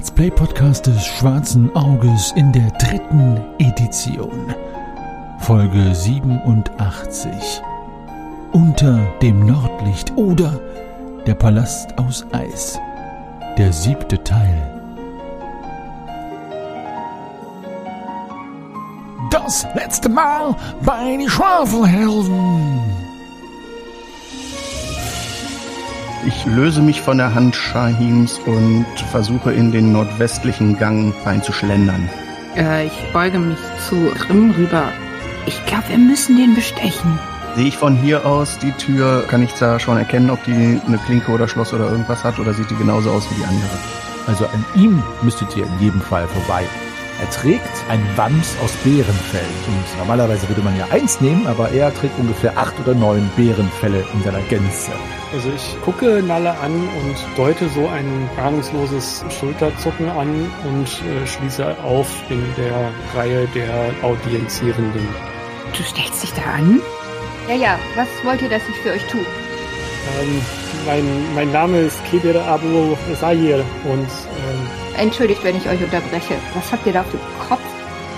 Let's Play Podcast des Schwarzen Auges in der dritten Edition. Folge 87. Unter dem Nordlicht oder der Palast aus Eis. Der siebte Teil. Das letzte Mal bei die Schwafelhelden. Löse mich von der Hand Shahims und versuche in den nordwestlichen Gang reinzuschlendern. Äh, ich beuge mich zu Grimm rüber. Ich glaube, wir müssen den bestechen. Sehe ich von hier aus die Tür, kann ich da schon erkennen, ob die eine Klinke oder Schloss oder irgendwas hat oder sieht die genauso aus wie die andere? Also an ihm müsstet ihr in jedem Fall vorbei. Er trägt ein Wams aus Bärenfell. Und normalerweise würde man ja eins nehmen, aber er trägt ungefähr acht oder neun Bärenfelle in seiner Gänze. Also ich gucke Nalle an und deute so ein ahnungsloses Schulterzucken an und äh, schließe auf in der Reihe der Audienzierenden. Du stellst dich da an? Ja, ja, was wollt ihr, dass ich für euch tue? Ähm, mein, mein Name ist Kebir Abu Sayir und ähm, Entschuldigt, wenn ich euch unterbreche. Was habt ihr da auf dem Kopf?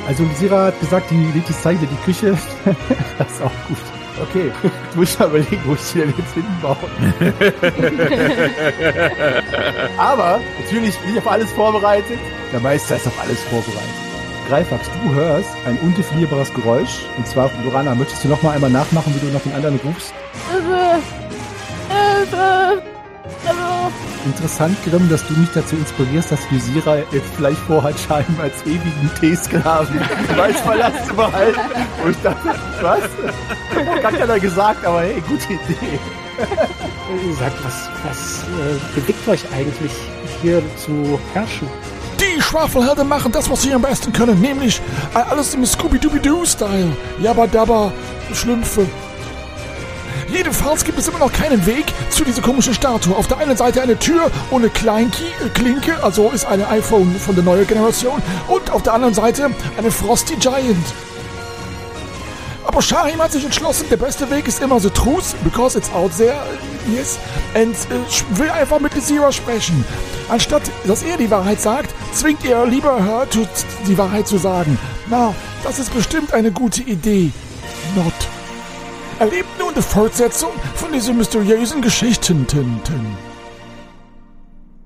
Also Sira hat gesagt, die lädt die Zeile die Küche. das ist auch gut. Okay, du musst mal überlegen, wo ich die denn jetzt hinbaue. Aber natürlich bin ich auf alles vorbereitet. Der Meister ist auf alles vorbereitet. Greifax, du hörst ein undefinierbares Geräusch. Und zwar, Lorana, möchtest du noch mal einmal nachmachen, wie du nach den anderen rufst? Interessant, Grimm, dass du mich dazu inspirierst, dass Visira jetzt vielleicht vorhat, Schein als ewigen T-Sklaven als Palast zu behalten. Und ich dachte, was? Hat keiner gesagt, aber hey, gute Idee. sagt, was, was äh, bewegt euch eigentlich hier zu herrschen? Die Schwafelhelden machen das, was sie am besten können, nämlich alles im Scooby-Dooby-Doo-Style. Jabba Dabba, Schlümpfe. Jedenfalls gibt es immer noch keinen Weg zu dieser komischen Statue. Auf der einen Seite eine Tür ohne Kleinki, äh, Klinke, also ist eine iPhone von der neuen Generation. Und auf der anderen Seite eine Frosty Giant. Aber Shahim hat sich entschlossen, der beste Weg ist immer the truth, because it's out there, yes, and äh, will einfach mit Lizira sprechen. Anstatt, dass er die Wahrheit sagt, zwingt er lieber her, die Wahrheit zu sagen. Na, das ist bestimmt eine gute Idee. Not. Erlebt nun die Fortsetzung von diesen mysteriösen Geschichten.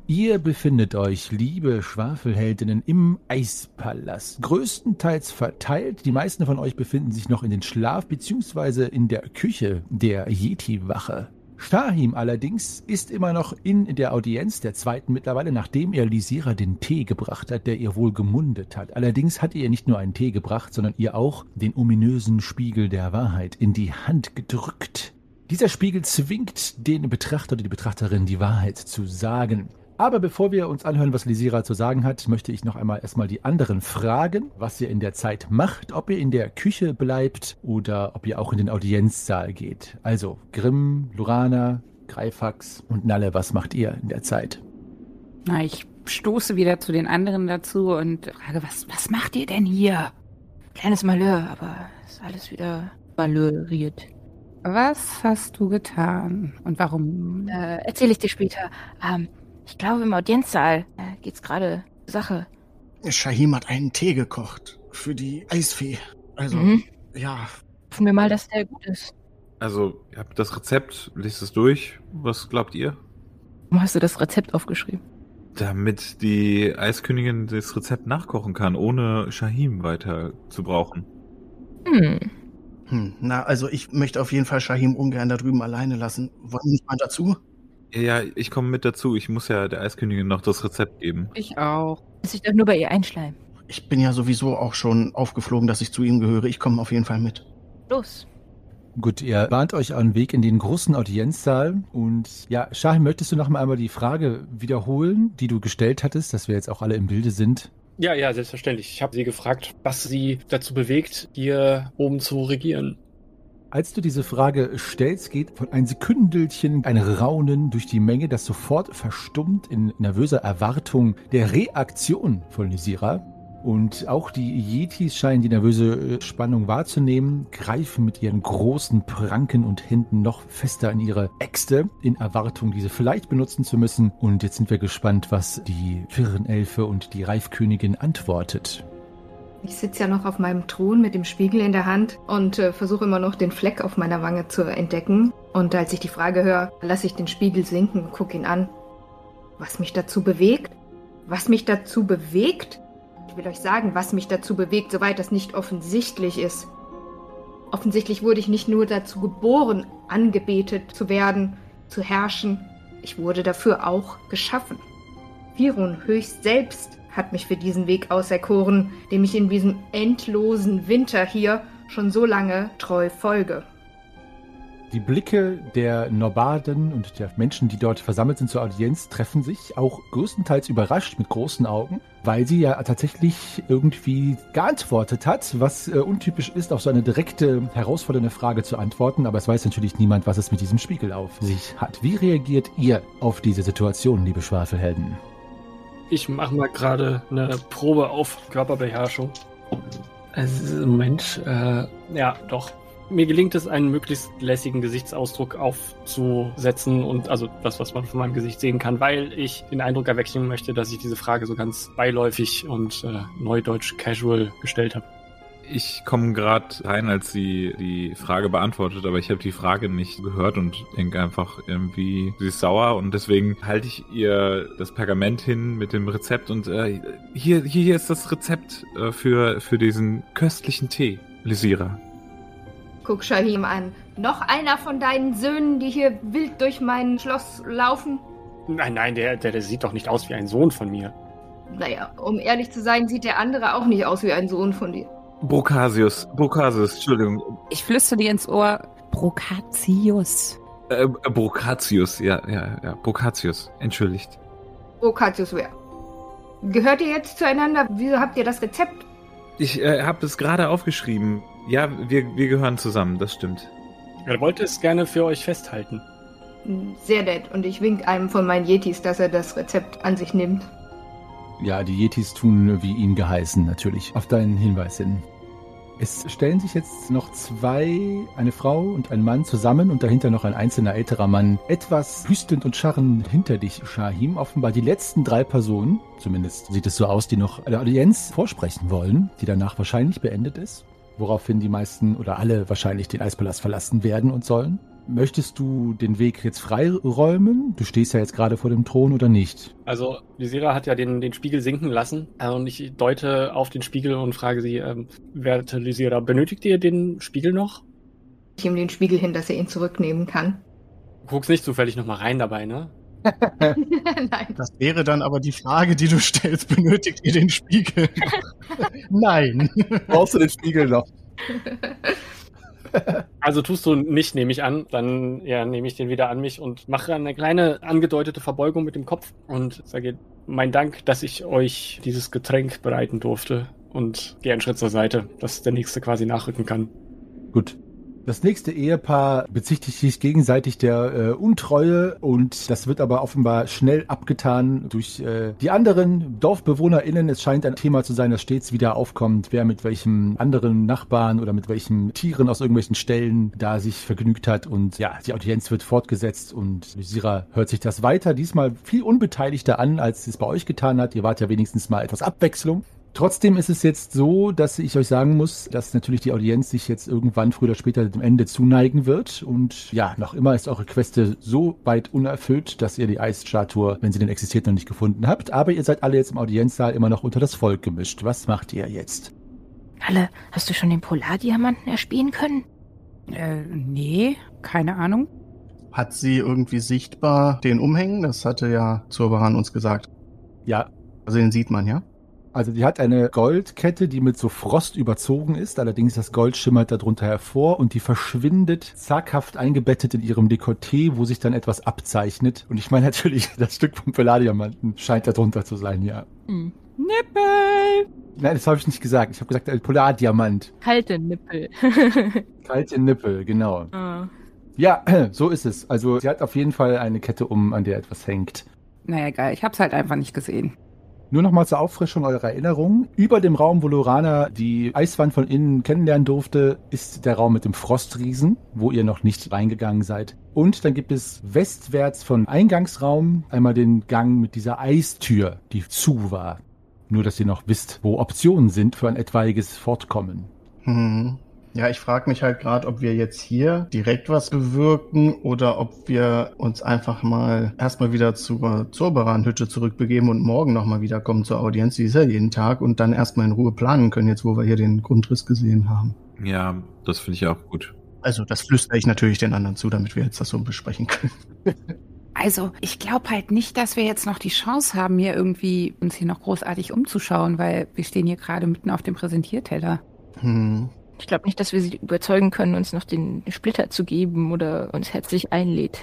Ihr befindet euch, liebe Schwafelheldinnen, im Eispalast. Größtenteils verteilt. Die meisten von euch befinden sich noch in den Schlaf- bzw. in der Küche der Yeti-Wache. Shahim allerdings ist immer noch in der Audienz der zweiten mittlerweile, nachdem er Lisira den Tee gebracht hat, der ihr wohl gemundet hat. Allerdings hat er ihr nicht nur einen Tee gebracht, sondern ihr auch den ominösen Spiegel der Wahrheit in die Hand gedrückt. Dieser Spiegel zwingt den Betrachter oder die Betrachterin, die Wahrheit zu sagen. Aber bevor wir uns anhören, was Lisira zu sagen hat, möchte ich noch einmal erstmal die anderen fragen, was ihr in der Zeit macht, ob ihr in der Küche bleibt oder ob ihr auch in den Audienzsaal geht. Also Grimm, Lurana, Greifax und Nalle, was macht ihr in der Zeit? Na, ich stoße wieder zu den anderen dazu und frage, was, was macht ihr denn hier? Kleines Malheur, aber ist alles wieder malheuriert. Was hast du getan und warum? Äh, erzähle ich dir später. Ähm, ich glaube, im Audienzsaal äh, geht's gerade Sache. Shahim hat einen Tee gekocht für die Eisfee. Also, Mhm. ja, Hoffen wir mal, dass der gut ist. Also, ihr habt das Rezept, lest es durch. Was glaubt ihr? Warum hast du das Rezept aufgeschrieben? Damit die Eiskönigin das Rezept nachkochen kann, ohne Shahim weiter zu brauchen. Hm. hm, na, also ich möchte auf jeden Fall Shahim ungern da drüben alleine lassen. Wollen wir nicht mal dazu? Ja, ich komme mit dazu. Ich muss ja der Eiskönigin noch das Rezept geben. Ich auch. Muss ich doch nur bei ihr einschleimen. Ich bin ja sowieso auch schon aufgeflogen, dass ich zu ihm gehöre. Ich komme auf jeden Fall mit. Los. Gut, ihr bahnt euch einen Weg in den großen Audienzsaal und ja, Shahim, möchtest du noch mal einmal die Frage wiederholen, die du gestellt hattest, dass wir jetzt auch alle im Bilde sind? Ja, ja, selbstverständlich. Ich habe sie gefragt, was sie dazu bewegt, hier oben zu regieren. Als du diese Frage stellst, geht von ein Sekündelchen ein Raunen durch die Menge, das sofort verstummt in nervöser Erwartung der Reaktion von Lysira. Und auch die Yetis scheinen die nervöse äh, Spannung wahrzunehmen, greifen mit ihren großen Pranken und Händen noch fester in ihre Äxte, in Erwartung, diese vielleicht benutzen zu müssen. Und jetzt sind wir gespannt, was die Firrenelfe und die Reifkönigin antwortet. Ich sitze ja noch auf meinem Thron mit dem Spiegel in der Hand und äh, versuche immer noch den Fleck auf meiner Wange zu entdecken. Und als ich die Frage höre, lasse ich den Spiegel sinken und gucke ihn an. Was mich dazu bewegt? Was mich dazu bewegt? Ich will euch sagen, was mich dazu bewegt, soweit das nicht offensichtlich ist. Offensichtlich wurde ich nicht nur dazu geboren, angebetet zu werden, zu herrschen. Ich wurde dafür auch geschaffen. Virun höchst selbst hat mich für diesen Weg auserkoren, dem ich in diesem endlosen Winter hier schon so lange treu folge. Die Blicke der Nobaden und der Menschen, die dort versammelt sind zur Audienz, treffen sich auch größtenteils überrascht mit großen Augen, weil sie ja tatsächlich irgendwie geantwortet hat, was äh, untypisch ist, auf so eine direkte, herausfordernde Frage zu antworten. Aber es weiß natürlich niemand, was es mit diesem Spiegel auf sich hat. Wie reagiert ihr auf diese Situation, liebe Schwafelhelden? Ich mache mal gerade eine Probe auf Körperbeherrschung. Also, Moment, äh, ja, doch. Mir gelingt es, einen möglichst lässigen Gesichtsausdruck aufzusetzen und also das, was man von meinem Gesicht sehen kann, weil ich den Eindruck erwecken möchte, dass ich diese Frage so ganz beiläufig und äh, neudeutsch casual gestellt habe. Ich komme gerade rein, als sie die Frage beantwortet, aber ich habe die Frage nicht gehört und denke einfach irgendwie, sie ist sauer und deswegen halte ich ihr das Pergament hin mit dem Rezept und äh, hier, hier ist das Rezept äh, für, für diesen köstlichen Tee, Lysira. Guck Shahim an. Noch einer von deinen Söhnen, die hier wild durch mein Schloss laufen? Nein, nein, der, der, der sieht doch nicht aus wie ein Sohn von mir. Naja, um ehrlich zu sein, sieht der andere auch nicht aus wie ein Sohn von dir. Brocasius, Brocasius, Entschuldigung. Ich flüstere dir ins Ohr, Brocatius. Äh, äh, Brocatius, ja, ja, ja, Brocatius, entschuldigt. Brocatius wer? Gehört ihr jetzt zueinander? Wieso habt ihr das Rezept? Ich äh, habe es gerade aufgeschrieben. Ja, wir, wir gehören zusammen, das stimmt. Er wollte es gerne für euch festhalten. Sehr nett. Und ich wink einem von meinen Yetis, dass er das Rezept an sich nimmt. Ja, die Yetis tun wie ihn geheißen, natürlich, auf deinen Hinweis hin. Es stellen sich jetzt noch zwei, eine Frau und ein Mann zusammen und dahinter noch ein einzelner älterer Mann, etwas hüstend und scharrend hinter dich, Shahim. Offenbar die letzten drei Personen, zumindest sieht es so aus, die noch eine Audienz vorsprechen wollen, die danach wahrscheinlich beendet ist, woraufhin die meisten oder alle wahrscheinlich den Eispalast verlassen werden und sollen. Möchtest du den Weg jetzt freiräumen? Du stehst ja jetzt gerade vor dem Thron oder nicht? Also, Lysira hat ja den, den Spiegel sinken lassen. Äh, und ich deute auf den Spiegel und frage sie, ähm, werte Lysira, benötigt ihr den Spiegel noch? Ich ihm den Spiegel hin, dass er ihn zurücknehmen kann. Du guckst nicht zufällig nochmal rein dabei, ne? Nein. Das wäre dann aber die Frage, die du stellst. Benötigt ihr den Spiegel? Nein. Brauchst du den Spiegel noch? Also tust du nicht, nehme ich an. Dann ja, nehme ich den wieder an mich und mache eine kleine angedeutete Verbeugung mit dem Kopf und sage mein Dank, dass ich euch dieses Getränk bereiten durfte und gehe einen Schritt zur Seite, dass der nächste quasi nachrücken kann. Gut. Das nächste Ehepaar bezichtigt sich gegenseitig der äh, Untreue und das wird aber offenbar schnell abgetan durch äh, die anderen DorfbewohnerInnen. Es scheint ein Thema zu sein, das stets wieder aufkommt, wer mit welchem anderen Nachbarn oder mit welchen Tieren aus irgendwelchen Stellen da sich vergnügt hat. Und ja, die Audienz wird fortgesetzt und Lysira hört sich das weiter, diesmal viel unbeteiligter an, als es bei euch getan hat. Ihr wart ja wenigstens mal etwas Abwechslung. Trotzdem ist es jetzt so, dass ich euch sagen muss, dass natürlich die Audienz sich jetzt irgendwann früher oder später dem Ende zuneigen wird. Und ja, noch immer ist eure Queste so weit unerfüllt, dass ihr die Eisstatue, wenn sie denn existiert, noch nicht gefunden habt. Aber ihr seid alle jetzt im Audienzsaal immer noch unter das Volk gemischt. Was macht ihr jetzt? Alle, hast du schon den Polardiamanten erspähen können? Äh, nee, keine Ahnung. Hat sie irgendwie sichtbar den umhängen? Das hatte ja Zurbaran uns gesagt. Ja. Also den sieht man, ja? Also die hat eine Goldkette, die mit so Frost überzogen ist. Allerdings das Gold schimmert darunter hervor und die verschwindet zaghaft eingebettet in ihrem Dekolleté, wo sich dann etwas abzeichnet. Und ich meine natürlich, das Stück vom Palladiamanten scheint darunter zu sein, ja. Hm. Nippel! Nein, das habe ich nicht gesagt. Ich habe gesagt, ein Polardiamant. Kalte Nippel. Kalte Nippel, genau. Ah. Ja, so ist es. Also sie hat auf jeden Fall eine Kette um, an der etwas hängt. Naja, geil. Ich hab's halt einfach nicht gesehen. Nur noch mal zur Auffrischung eurer Erinnerungen. Über dem Raum, wo Lorana die Eiswand von innen kennenlernen durfte, ist der Raum mit dem Frostriesen, wo ihr noch nicht reingegangen seid. Und dann gibt es westwärts von Eingangsraum einmal den Gang mit dieser Eistür, die zu war. Nur, dass ihr noch wisst, wo Optionen sind für ein etwaiges Fortkommen. Hm. Ja, ich frage mich halt gerade, ob wir jetzt hier direkt was bewirken oder ob wir uns einfach mal erstmal wieder zur Zurbaran-Hütte zurückbegeben und morgen nochmal wiederkommen zur Audienz. Die ist ja jeden Tag und dann erstmal in Ruhe planen können, jetzt wo wir hier den Grundriss gesehen haben. Ja, das finde ich auch gut. Also, das flüstere ich natürlich den anderen zu, damit wir jetzt das so besprechen können. Also, ich glaube halt nicht, dass wir jetzt noch die Chance haben, hier irgendwie uns hier noch großartig umzuschauen, weil wir stehen hier gerade mitten auf dem Präsentierteller. Hm. Ich glaube nicht, dass wir sie überzeugen können, uns noch den Splitter zu geben oder uns herzlich einlädt.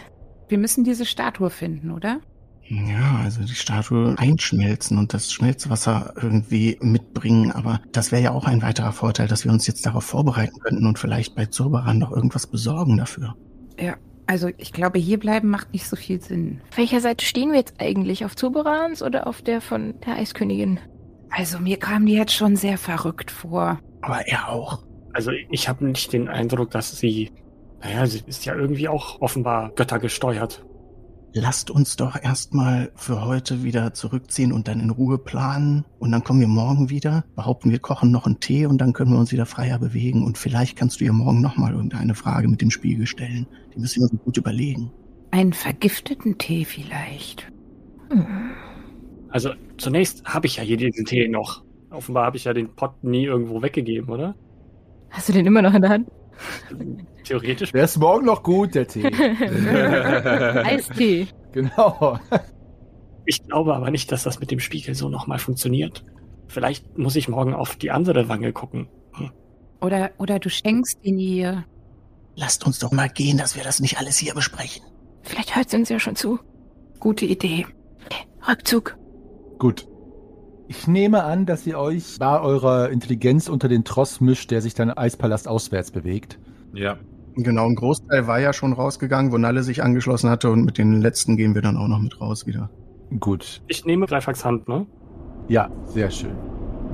Wir müssen diese Statue finden, oder? Ja, also die Statue einschmelzen und das Schmelzwasser irgendwie mitbringen. Aber das wäre ja auch ein weiterer Vorteil, dass wir uns jetzt darauf vorbereiten könnten und vielleicht bei Zurbaran noch irgendwas besorgen dafür. Ja, also ich glaube, hier bleiben macht nicht so viel Sinn. Auf welcher Seite stehen wir jetzt eigentlich? Auf Zoberans oder auf der von der Eiskönigin? Also mir kam die jetzt schon sehr verrückt vor. Aber er auch. Also ich habe nicht den Eindruck, dass sie, naja, sie ist ja irgendwie auch offenbar göttergesteuert. Lasst uns doch erstmal für heute wieder zurückziehen und dann in Ruhe planen. Und dann kommen wir morgen wieder, behaupten wir kochen noch einen Tee und dann können wir uns wieder freier bewegen. Und vielleicht kannst du ihr morgen nochmal irgendeine Frage mit dem Spiegel stellen. Die müssen wir uns gut überlegen. Einen vergifteten Tee vielleicht. Also zunächst habe ich ja hier diesen Tee noch. Offenbar habe ich ja den Pott nie irgendwo weggegeben, oder? Hast du den immer noch in der Hand? Theoretisch. Der ist morgen noch gut, der Tee. Eistee. genau. Ich glaube aber nicht, dass das mit dem Spiegel so nochmal funktioniert. Vielleicht muss ich morgen auf die andere Wange gucken. Hm. Oder, oder du schenkst ihn ihr. Lasst uns doch mal gehen, dass wir das nicht alles hier besprechen. Vielleicht hört sie uns ja schon zu. Gute Idee. Rückzug. Gut. Ich nehme an, dass ihr euch bei eurer Intelligenz unter den Tross mischt, der sich dann Eispalast auswärts bewegt. Ja. Genau, ein Großteil war ja schon rausgegangen, wo Nalle sich angeschlossen hatte und mit den letzten gehen wir dann auch noch mit raus wieder. Gut. Ich nehme Greifax Hand, ne? Ja, sehr schön.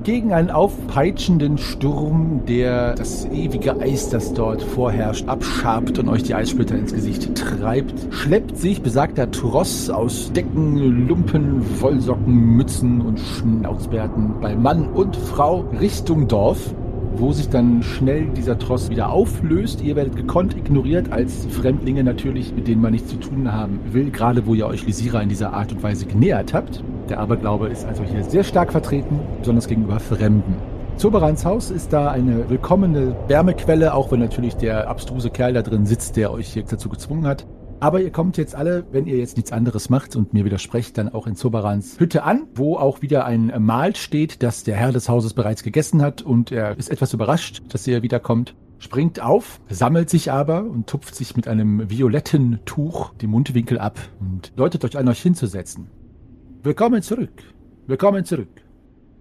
Gegen einen aufpeitschenden Sturm, der das ewige Eis, das dort vorherrscht, abschabt und euch die Eissplitter ins Gesicht treibt, schleppt sich besagter Tross aus Decken, Lumpen, Wollsocken, Mützen und Schnauzbärten bei Mann und Frau Richtung Dorf, wo sich dann schnell dieser Tross wieder auflöst. Ihr werdet gekonnt ignoriert als Fremdlinge natürlich, mit denen man nichts zu tun haben will, gerade wo ihr euch Lysira in dieser Art und Weise genähert habt. Der Aberglaube ist also hier sehr stark vertreten, besonders gegenüber Fremden. Zoberans Haus ist da eine willkommene Wärmequelle, auch wenn natürlich der abstruse Kerl da drin sitzt, der euch hier dazu gezwungen hat. Aber ihr kommt jetzt alle, wenn ihr jetzt nichts anderes macht und mir widersprecht, dann auch in Zoberans Hütte an, wo auch wieder ein Mahl steht, das der Herr des Hauses bereits gegessen hat und er ist etwas überrascht, dass ihr wiederkommt. Springt auf, sammelt sich aber und tupft sich mit einem violetten Tuch die Mundwinkel ab und läutet euch an, euch hinzusetzen. Willkommen zurück. Willkommen zurück.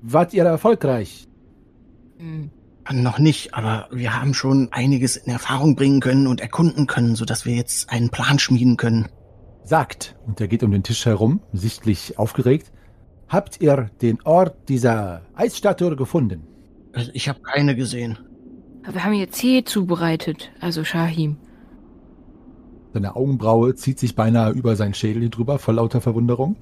Wart ihr erfolgreich? Hm. Noch nicht, aber wir haben schon einiges in Erfahrung bringen können und erkunden können, sodass wir jetzt einen Plan schmieden können. Sagt, und er geht um den Tisch herum, sichtlich aufgeregt, habt ihr den Ort dieser Eisstatue gefunden? Also ich habe keine gesehen. Aber wir haben jetzt Tee zubereitet, also Shahim. Seine Augenbraue zieht sich beinahe über seinen Schädel drüber, vor lauter Verwunderung.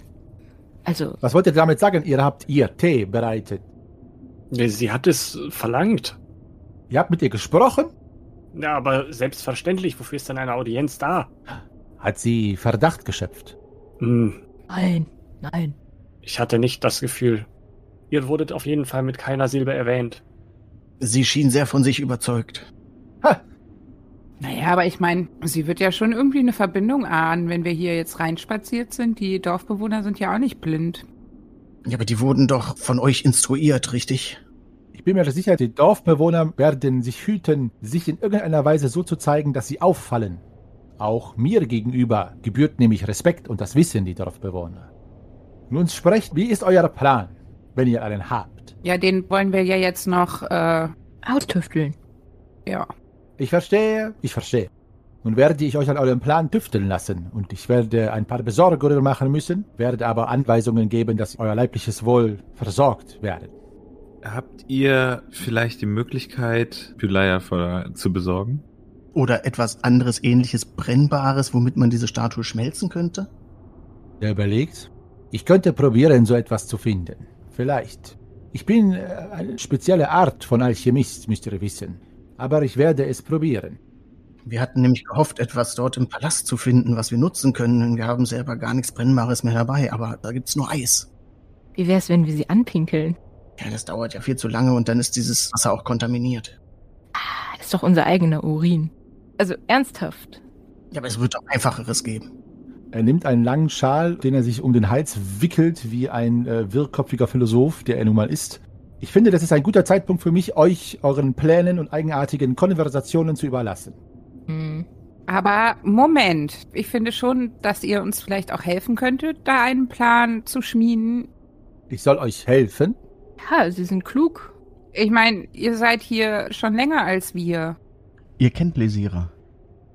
Also, Was wollt ihr damit sagen? Ihr habt ihr Tee bereitet. Sie hat es verlangt. Ihr habt mit ihr gesprochen? Ja, aber selbstverständlich, wofür ist denn eine Audienz da? Hat sie Verdacht geschöpft? Hm, nein, nein. ich hatte nicht das Gefühl. Ihr wurdet auf jeden Fall mit keiner Silbe erwähnt. Sie schien sehr von sich überzeugt. Ha! Naja, aber ich meine, sie wird ja schon irgendwie eine Verbindung ahnen, wenn wir hier jetzt reinspaziert sind. Die Dorfbewohner sind ja auch nicht blind. Ja, aber die wurden doch von euch instruiert, richtig? Ich bin mir sicher, die Dorfbewohner werden sich hüten, sich in irgendeiner Weise so zu zeigen, dass sie auffallen. Auch mir gegenüber gebührt nämlich Respekt und das wissen die Dorfbewohner. Nun sprecht, wie ist euer Plan, wenn ihr einen habt? Ja, den wollen wir ja jetzt noch, äh, Austüfteln. ja. Ich verstehe, ich verstehe. Nun werde ich euch an eurem Plan tüfteln lassen und ich werde ein paar Besorgungen machen müssen, werde aber Anweisungen geben, dass euer leibliches Wohl versorgt werden. Habt ihr vielleicht die Möglichkeit, Pylaya zu besorgen? Oder etwas anderes ähnliches Brennbares, womit man diese Statue schmelzen könnte? Er überlegt, ich könnte probieren, so etwas zu finden. Vielleicht. Ich bin äh, eine spezielle Art von Alchemist, müsst ihr wissen. Aber ich werde es probieren. Wir hatten nämlich gehofft, etwas dort im Palast zu finden, was wir nutzen können. Wir haben selber gar nichts Brennbares mehr dabei, aber da gibt's nur Eis. Wie wär's, wenn wir sie anpinkeln? Ja, das dauert ja viel zu lange und dann ist dieses Wasser auch kontaminiert. Ah, ist doch unser eigener Urin. Also ernsthaft. Ja, aber es wird doch einfacheres geben. Er nimmt einen langen Schal, den er sich um den Hals wickelt, wie ein äh, wirrkopfiger Philosoph, der er nun mal ist. Ich finde, das ist ein guter Zeitpunkt für mich, euch euren Plänen und eigenartigen Konversationen zu überlassen. Hm. Aber Moment, ich finde schon, dass ihr uns vielleicht auch helfen könntet, da einen Plan zu schmieden. Ich soll euch helfen? Ja, Sie sind klug. Ich meine, ihr seid hier schon länger als wir. Ihr kennt Lesira.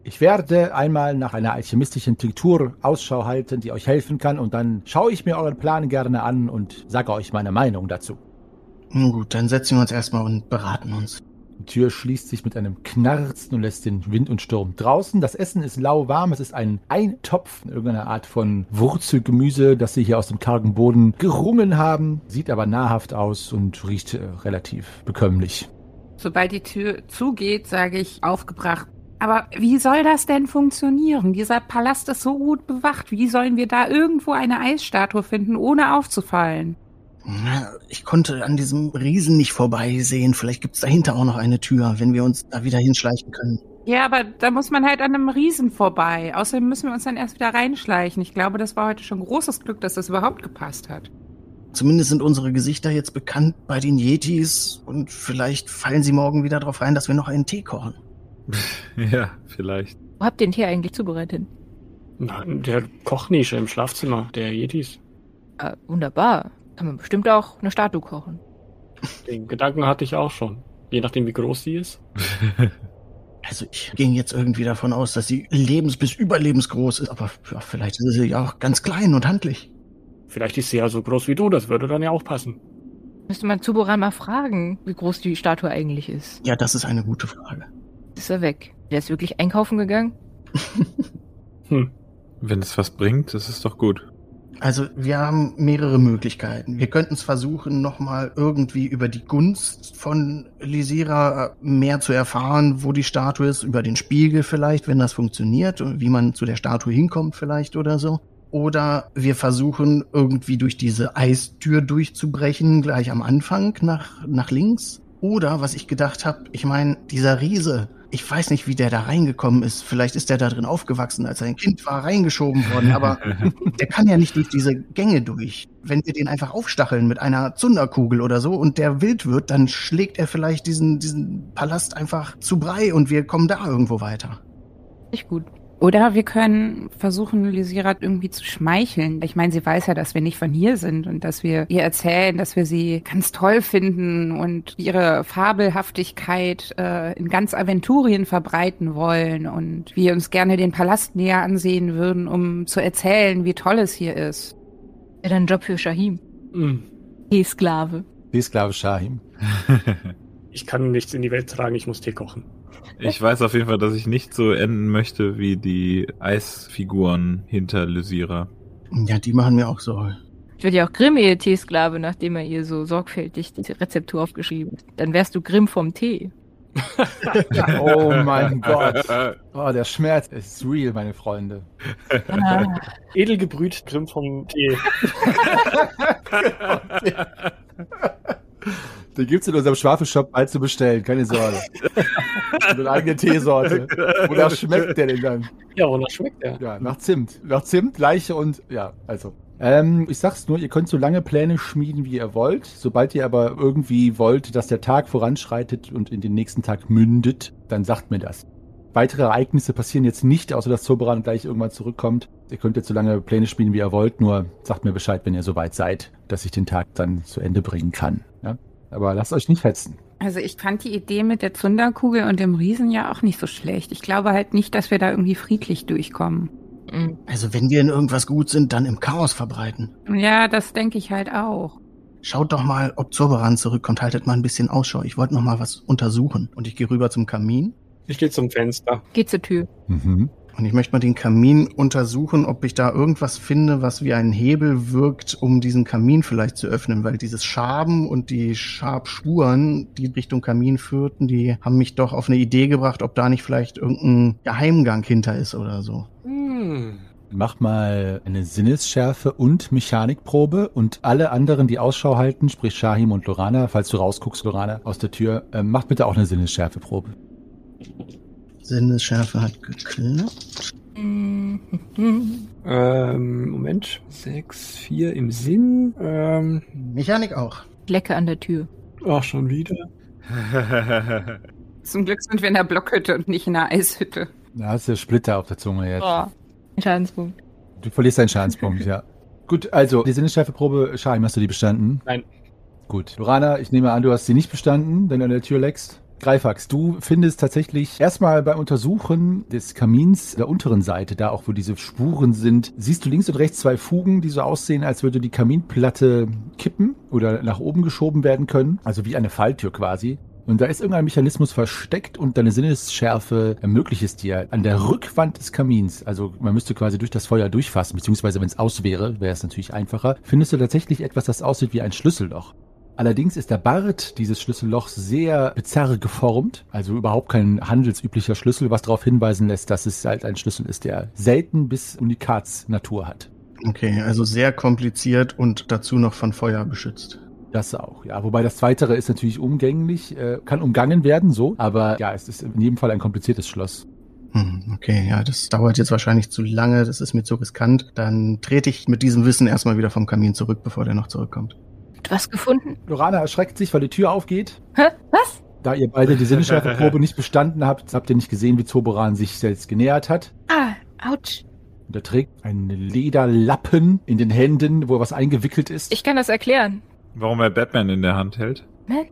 Ich werde einmal nach einer alchemistischen Tinktur Ausschau halten, die euch helfen kann, und dann schaue ich mir euren Plan gerne an und sage euch meine Meinung dazu. Nun gut, dann setzen wir uns erstmal und beraten uns. Die Tür schließt sich mit einem Knarzen und lässt den Wind und Sturm draußen. Das Essen ist lauwarm. Es ist ein Eintopf, irgendeine Art von Wurzelgemüse, das sie hier aus dem kargen Boden gerungen haben. Sieht aber nahrhaft aus und riecht äh, relativ bekömmlich. Sobald die Tür zugeht, sage ich aufgebracht. Aber wie soll das denn funktionieren? Dieser Palast ist so gut bewacht. Wie sollen wir da irgendwo eine Eisstatue finden, ohne aufzufallen? Ich konnte an diesem Riesen nicht vorbeisehen. Vielleicht gibt's dahinter auch noch eine Tür, wenn wir uns da wieder hinschleichen können. Ja, aber da muss man halt an einem Riesen vorbei. Außerdem müssen wir uns dann erst wieder reinschleichen. Ich glaube, das war heute schon großes Glück, dass das überhaupt gepasst hat. Zumindest sind unsere Gesichter jetzt bekannt bei den Yetis und vielleicht fallen sie morgen wieder darauf rein, dass wir noch einen Tee kochen. ja, vielleicht. Wo habt ihr den Tee eigentlich zubereitet? Na, der Kochnische im Schlafzimmer der Yetis. Ah, wunderbar. Kann man bestimmt auch eine Statue kochen. Den Gedanken hatte ich auch schon. Je nachdem, wie groß sie ist. Also ich ging jetzt irgendwie davon aus, dass sie lebens- bis überlebensgroß ist, aber vielleicht ist sie ja auch ganz klein und handlich. Vielleicht ist sie ja so groß wie du, das würde dann ja auch passen. Müsste man Zuboran mal fragen, wie groß die Statue eigentlich ist. Ja, das ist eine gute Frage. Ist er weg? Der ist wirklich einkaufen gegangen? hm. Wenn es was bringt, das ist doch gut. Also wir haben mehrere Möglichkeiten. Wir könnten es versuchen, nochmal irgendwie über die Gunst von Lysira mehr zu erfahren, wo die Statue ist, über den Spiegel vielleicht, wenn das funktioniert, und wie man zu der Statue hinkommt vielleicht oder so. Oder wir versuchen irgendwie durch diese Eistür durchzubrechen, gleich am Anfang nach, nach links. Oder was ich gedacht habe, ich meine, dieser Riese, ich weiß nicht, wie der da reingekommen ist. Vielleicht ist der da drin aufgewachsen, als er ein Kind war, reingeschoben worden. Aber der kann ja nicht durch diese Gänge durch. Wenn wir den einfach aufstacheln mit einer Zunderkugel oder so und der wild wird, dann schlägt er vielleicht diesen, diesen Palast einfach zu Brei und wir kommen da irgendwo weiter. Nicht gut. Oder wir können versuchen, Lysirat irgendwie zu schmeicheln. Ich meine, sie weiß ja, dass wir nicht von hier sind und dass wir ihr erzählen, dass wir sie ganz toll finden und ihre Fabelhaftigkeit äh, in ganz Aventurien verbreiten wollen und wir uns gerne den Palast näher ansehen würden, um zu erzählen, wie toll es hier ist. Wäre dann Job für Shahim. Mm. Teesklave. Teesklave Shahim. ich kann nichts in die Welt tragen, ich muss Tee kochen. Ich weiß auf jeden Fall, dass ich nicht so enden möchte wie die Eisfiguren hinter Lysira. Ja, die machen mir auch Sorge. Ich würde ja auch Grimm ihr Teesklave, nachdem er ihr so sorgfältig die Rezeptur aufgeschrieben hat. Dann wärst du Grimm vom Tee. oh mein Gott. Oh, der Schmerz ist real, meine Freunde. Ah. Edelgebrüht Grimm vom Tee. Den gibt's in unserem Schwafelshop bald zu bestellen, keine Sorge. eine eigene Teesorte. Wonach schmeckt der denn dann? Ja, wonach schmeckt der? Ja, nach Zimt. Nach Zimt, Leiche und, ja, also. Ähm, ich sag's nur, ihr könnt so lange Pläne schmieden, wie ihr wollt. Sobald ihr aber irgendwie wollt, dass der Tag voranschreitet und in den nächsten Tag mündet, dann sagt mir das. Weitere Ereignisse passieren jetzt nicht, außer dass Zoberan gleich irgendwann zurückkommt. Ihr könnt jetzt so lange Pläne spielen, wie ihr wollt, nur sagt mir Bescheid, wenn ihr soweit seid, dass ich den Tag dann zu Ende bringen kann. Ja? Aber lasst euch nicht hetzen. Also ich fand die Idee mit der Zunderkugel und dem Riesen ja auch nicht so schlecht. Ich glaube halt nicht, dass wir da irgendwie friedlich durchkommen. Mhm. Also wenn wir in irgendwas gut sind, dann im Chaos verbreiten. Ja, das denke ich halt auch. Schaut doch mal, ob Zurberan zurückkommt. Haltet mal ein bisschen Ausschau. Ich wollte noch mal was untersuchen. Und ich gehe rüber zum Kamin. Ich gehe zum Fenster. Geh zur Tür. Mhm. Und ich möchte mal den Kamin untersuchen, ob ich da irgendwas finde, was wie ein Hebel wirkt, um diesen Kamin vielleicht zu öffnen, weil dieses Schaben und die Schabspuren, die Richtung Kamin führten, die haben mich doch auf eine Idee gebracht, ob da nicht vielleicht irgendein Geheimgang hinter ist oder so. Hm. Mach mal eine Sinnesschärfe und Mechanikprobe und alle anderen, die Ausschau halten, sprich Shahim und Lorana, falls du rausguckst, Lorana, aus der Tür, äh, macht bitte auch eine Sinnesschärfeprobe. Sinnesschärfe hat geklappt. Mhm. Ähm, Moment. Sechs, vier im Sinn. Ähm, Mechanik auch. Lecke an der Tür. ach, schon wieder. Zum Glück sind wir in der Blockhütte und nicht in der Eishütte. Da hast du Splitter auf der Zunge jetzt. Oh. Schadenspunkt. Du verlierst deinen Schadenspunkt, ja. Gut, also die Sinnesschärfeprobe, Shahim, hast du die bestanden? Nein. Gut. Lorana, ich nehme an, du hast sie nicht bestanden, wenn du an der Tür leckst. Greifax, du findest tatsächlich erstmal beim Untersuchen des Kamins der unteren Seite, da auch wo diese Spuren sind, siehst du links und rechts zwei Fugen, die so aussehen, als würde die Kaminplatte kippen oder nach oben geschoben werden können. Also wie eine Falltür quasi. Und da ist irgendein Mechanismus versteckt und deine Sinnesschärfe ermöglicht es dir an der Rückwand des Kamins, also man müsste quasi durch das Feuer durchfassen, beziehungsweise wenn es aus wäre, wäre es natürlich einfacher, findest du tatsächlich etwas, das aussieht wie ein Schlüsselloch. Allerdings ist der Bart dieses Schlüssellochs sehr bizarr geformt, also überhaupt kein handelsüblicher Schlüssel, was darauf hinweisen lässt, dass es halt ein Schlüssel ist, der selten bis Unikatsnatur hat. Okay, also sehr kompliziert und dazu noch von Feuer beschützt. Das auch, ja. Wobei das Zweitere ist natürlich umgänglich, äh, kann umgangen werden, so. Aber ja, es ist in jedem Fall ein kompliziertes Schloss. Hm, okay, ja, das dauert jetzt wahrscheinlich zu lange, das ist mir zu riskant. Dann trete ich mit diesem Wissen erstmal wieder vom Kamin zurück, bevor der noch zurückkommt. Was gefunden? Lorana erschreckt sich, weil die Tür aufgeht. Hä? Was? Da ihr beide die Sinnesschärfeprobe nicht bestanden habt, habt ihr nicht gesehen, wie Zoboran sich selbst genähert hat. Ah, ouch. Und er trägt einen Lederlappen in den Händen, wo was eingewickelt ist. Ich kann das erklären. Warum er Batman in der Hand hält?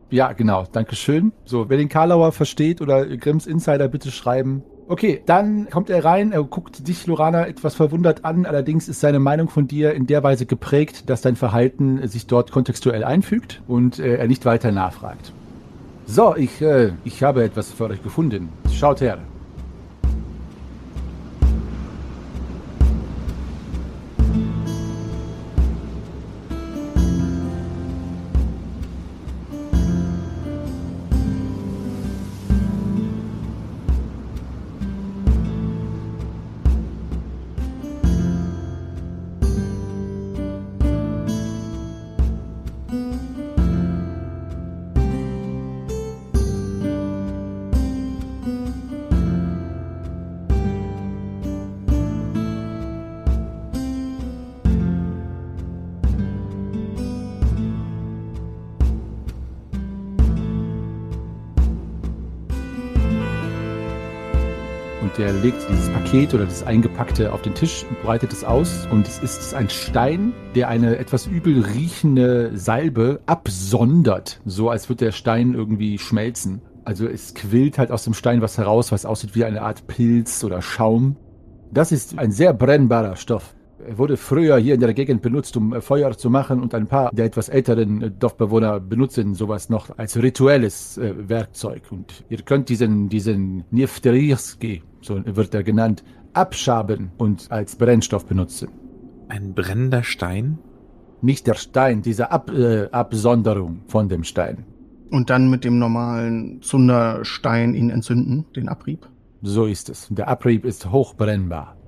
Ja, genau. Dankeschön. So, wer den Karlauer versteht oder Grimms Insider, bitte schreiben. Okay, dann kommt er rein, er guckt dich, Lorana, etwas verwundert an. Allerdings ist seine Meinung von dir in der Weise geprägt, dass dein Verhalten sich dort kontextuell einfügt und äh, er nicht weiter nachfragt. So, ich, äh, ich habe etwas für euch gefunden. Schaut her. Der legt dieses Paket oder das Eingepackte auf den Tisch breitet es aus. Und es ist ein Stein, der eine etwas übel riechende Salbe absondert. So als würde der Stein irgendwie schmelzen. Also es quillt halt aus dem Stein was heraus, was aussieht wie eine Art Pilz oder Schaum. Das ist ein sehr brennbarer Stoff. Er wurde früher hier in der Gegend benutzt, um äh, Feuer zu machen und ein paar der etwas älteren äh, Dorfbewohner benutzen sowas noch als rituelles äh, Werkzeug. Und ihr könnt diesen, diesen Nefterierski, so wird er genannt, abschaben und als Brennstoff benutzen. Ein brennender Stein? Nicht der Stein, diese Ab, äh, Absonderung von dem Stein. Und dann mit dem normalen Zunderstein ihn entzünden, den Abrieb. So ist es. Der Abrieb ist hochbrennbar.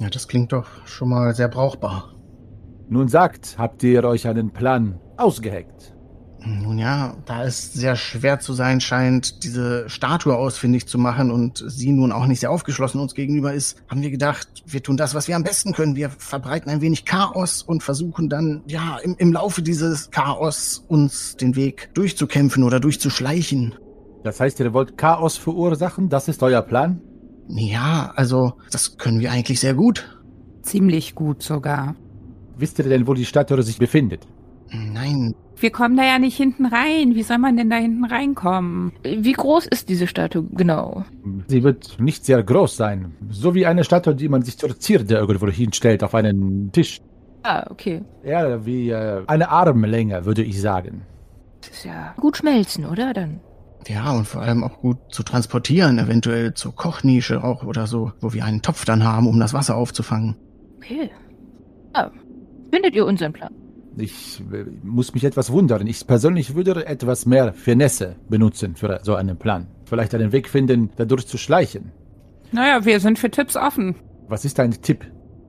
Ja, das klingt doch schon mal sehr brauchbar. Nun sagt, habt ihr euch einen Plan ausgeheckt? Nun ja, da es sehr schwer zu sein scheint, diese Statue ausfindig zu machen und sie nun auch nicht sehr aufgeschlossen uns gegenüber ist, haben wir gedacht, wir tun das, was wir am besten können. Wir verbreiten ein wenig Chaos und versuchen dann, ja, im, im Laufe dieses Chaos uns den Weg durchzukämpfen oder durchzuschleichen. Das heißt, ihr wollt Chaos verursachen? Das ist euer Plan? Ja, also, das können wir eigentlich sehr gut. Ziemlich gut sogar. Wisst ihr denn, wo die Statue sich befindet? Nein, Wir kommen da ja nicht hinten rein. Wie soll man denn da hinten reinkommen? Wie groß ist diese Statue genau? Sie wird nicht sehr groß sein. So wie eine Statue, die man sich zur Zierde irgendwo hinstellt auf einen Tisch. Ah, okay. Eher wie äh, eine Armlänge, würde ich sagen. Das ist ja gut schmelzen, oder? Dann. Ja, und vor allem auch gut zu transportieren, eventuell zur Kochnische auch oder so, wo wir einen Topf dann haben, um das Wasser aufzufangen. Okay. Ah, findet ihr unseren Plan? Ich äh, muss mich etwas wundern. Ich persönlich würde etwas mehr Finesse benutzen für so einen Plan. Vielleicht einen Weg finden, dadurch zu schleichen. Naja, wir sind für Tipps offen. Was ist ein Tipp?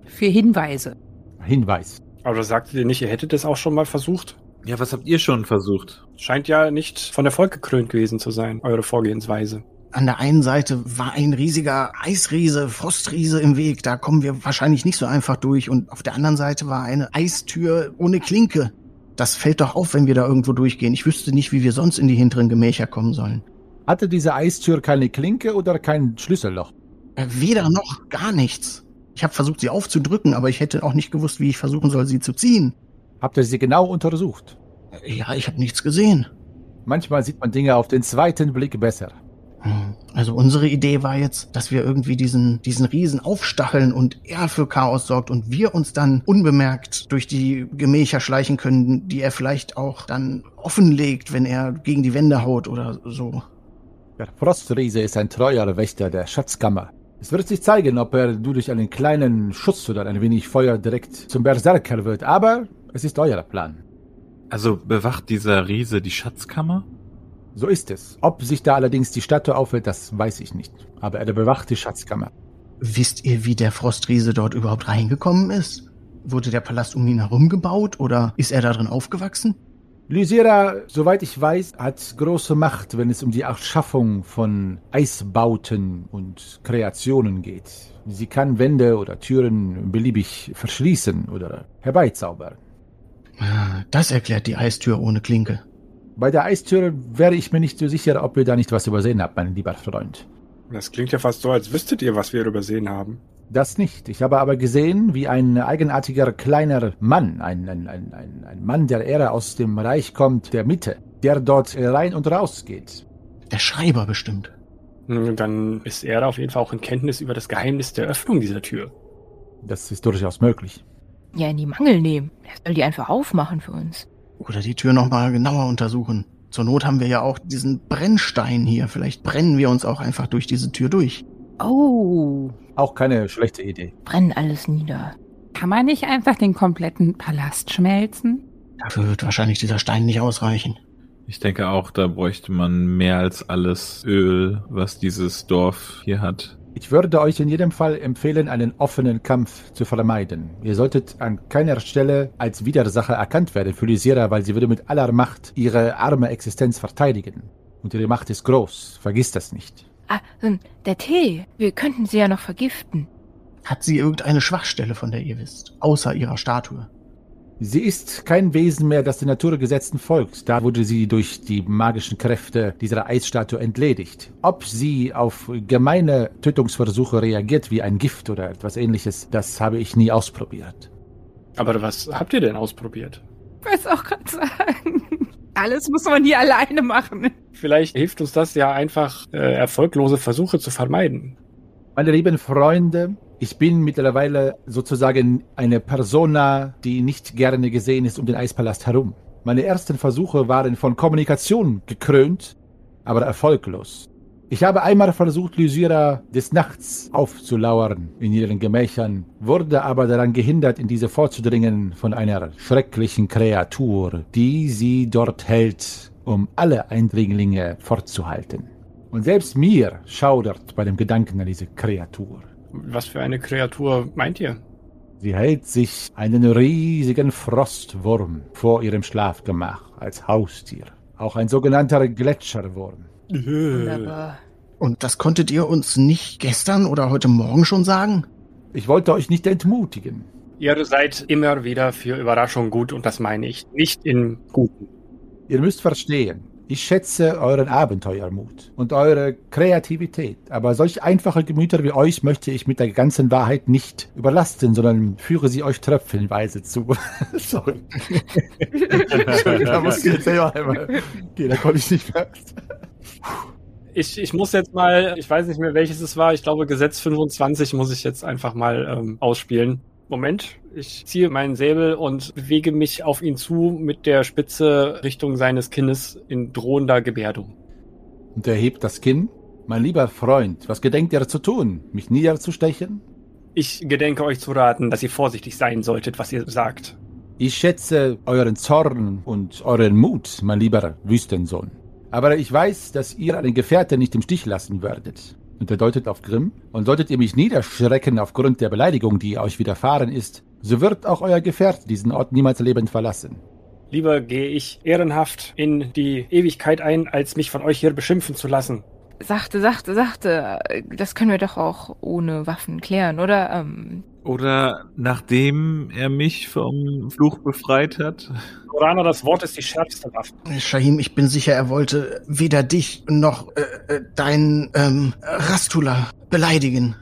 Für Hinweise. Hinweis. Aber sagtet ihr nicht, ihr hättet es auch schon mal versucht? Ja, was habt ihr schon versucht? Scheint ja nicht von Erfolg gekrönt gewesen zu sein, eure Vorgehensweise. An der einen Seite war ein riesiger Eisriese, Frostriese im Weg. Da kommen wir wahrscheinlich nicht so einfach durch. Und auf der anderen Seite war eine Eistür ohne Klinke. Das fällt doch auf, wenn wir da irgendwo durchgehen. Ich wüsste nicht, wie wir sonst in die hinteren Gemächer kommen sollen. Hatte diese Eistür keine Klinke oder kein Schlüsselloch? Äh, Weder noch gar nichts. Ich habe versucht, sie aufzudrücken, aber ich hätte auch nicht gewusst, wie ich versuchen soll, sie zu ziehen. Habt ihr sie genau untersucht? Ja, ich habe nichts gesehen. Manchmal sieht man Dinge auf den zweiten Blick besser. Hm. Also unsere Idee war jetzt, dass wir irgendwie diesen, diesen Riesen aufstacheln und er für Chaos sorgt und wir uns dann unbemerkt durch die Gemächer schleichen können, die er vielleicht auch dann offenlegt, wenn er gegen die Wände haut oder so. Der Frostriese ist ein treuer Wächter der Schatzkammer. Es wird sich zeigen, ob er nur durch einen kleinen Schuss oder ein wenig Feuer direkt zum Berserker wird, aber es ist euer Plan. Also bewacht dieser Riese die Schatzkammer? So ist es. Ob sich da allerdings die Statue aufhält, das weiß ich nicht. Aber er bewacht die Schatzkammer. Wisst ihr, wie der Frostriese dort überhaupt reingekommen ist? Wurde der Palast um ihn herum gebaut oder ist er darin aufgewachsen? Lysira, soweit ich weiß, hat große Macht, wenn es um die Erschaffung von Eisbauten und Kreationen geht. Sie kann Wände oder Türen beliebig verschließen oder herbeizaubern. Das erklärt die Eistür ohne Klinke. Bei der Eistür wäre ich mir nicht so sicher, ob ihr da nicht was übersehen habt, mein lieber Freund. Das klingt ja fast so, als wüsstet ihr, was wir übersehen haben. Das nicht. Ich habe aber gesehen, wie ein eigenartiger kleiner Mann, ein, ein, ein, ein, ein Mann, der eher aus dem Reich kommt, der Mitte, der dort rein und raus geht. Der Schreiber bestimmt. Dann ist er auf jeden Fall auch in Kenntnis über das Geheimnis der Öffnung dieser Tür. Das ist durchaus möglich. Ja, in die Mangel nehmen. Er soll die einfach aufmachen für uns. Oder die Tür nochmal genauer untersuchen. Zur Not haben wir ja auch diesen Brennstein hier. Vielleicht brennen wir uns auch einfach durch diese Tür durch. Oh, Auch keine schlechte Idee. brennen alles nieder. Kann man nicht einfach den kompletten Palast schmelzen? Dafür wird wahrscheinlich dieser Stein nicht ausreichen. Ich denke auch, da bräuchte man mehr als alles Öl, was dieses Dorf hier hat. Ich würde euch in jedem Fall empfehlen, einen offenen Kampf zu vermeiden. Ihr solltet an keiner Stelle als Widersacher erkannt werden für Lysira, weil sie würde mit aller Macht ihre arme Existenz verteidigen. Und ihre Macht ist groß. Vergiss das nicht. Ah, ähm, der Tee. Wir könnten sie ja noch vergiften. Hat sie irgendeine Schwachstelle, von der ihr wisst, außer ihrer Statue? Sie ist kein Wesen mehr, das den Naturgesetzen folgt. Da wurde sie durch die magischen Kräfte dieser Eisstatue entledigt. Ob sie auf gemeine Tötungsversuche reagiert wie ein Gift oder etwas ähnliches, das habe ich nie ausprobiert. Aber was habt ihr denn ausprobiert? Ich weiß auch gerade sagen. Alles muss man hier alleine machen. Vielleicht hilft uns das ja einfach, äh, erfolglose Versuche zu vermeiden. Meine lieben Freunde, ich bin mittlerweile sozusagen eine Persona, die nicht gerne gesehen ist um den Eispalast herum. Meine ersten Versuche waren von Kommunikation gekrönt, aber erfolglos. Ich habe einmal versucht, Lysira des Nachts aufzulauern in ihren Gemächern, wurde aber daran gehindert, in diese vorzudringen von einer schrecklichen Kreatur, die sie dort hält, um alle Eindringlinge fortzuhalten. Und selbst mir schaudert bei dem Gedanken an diese Kreatur. Was für eine Kreatur meint ihr? Sie hält sich einen riesigen Frostwurm vor ihrem Schlafgemach als Haustier. Auch ein sogenannter Gletscherwurm. Wunderbar. Und das konntet ihr uns nicht gestern oder heute Morgen schon sagen? Ich wollte euch nicht entmutigen. Ihr seid immer wieder für Überraschung gut und das meine ich nicht in Guten. Ihr müsst verstehen, Ich schätze euren Abenteuermut und eure Kreativität, aber solch einfache Gemüter wie euch möchte ich mit der ganzen Wahrheit nicht überlasten, sondern führe sie euch tröpfchenweise zu. Sorry. Da muss ich jetzt selber einmal. Okay, da konnte ich nicht mehr. Ich, ich muss jetzt mal, ich weiß nicht mehr welches es war, ich glaube Gesetz 25 muss ich jetzt einfach mal ähm, ausspielen. Moment, ich ziehe meinen Säbel und bewege mich auf ihn zu mit der Spitze Richtung seines Kindes in drohender Gebärdung. Und er hebt das Kinn. Mein lieber Freund, was gedenkt ihr zu tun? Mich niederzustechen? Ich gedenke euch zu raten, dass ihr vorsichtig sein solltet, was ihr sagt. Ich schätze euren Zorn und euren Mut, mein lieber Wüstensohn. Aber ich weiß, dass ihr einen Gefährten nicht im Stich lassen werdet. Und er deutet auf Grimm. Und solltet ihr mich niederschrecken aufgrund der Beleidigung, die euch widerfahren ist, so wird auch euer Gefährt diesen Ort niemals lebend verlassen. Lieber gehe ich ehrenhaft in die Ewigkeit ein, als mich von euch hier beschimpfen zu lassen. Sachte, sachte, sachte. Das können wir doch auch ohne Waffen klären, oder? Ähm, Oder nachdem er mich vom Fluch befreit hat. Korana, das Wort ist die schärfste Waffe. Shahim, ich bin sicher, er wollte weder dich noch äh, äh, deinen ähm, Rastula beleidigen.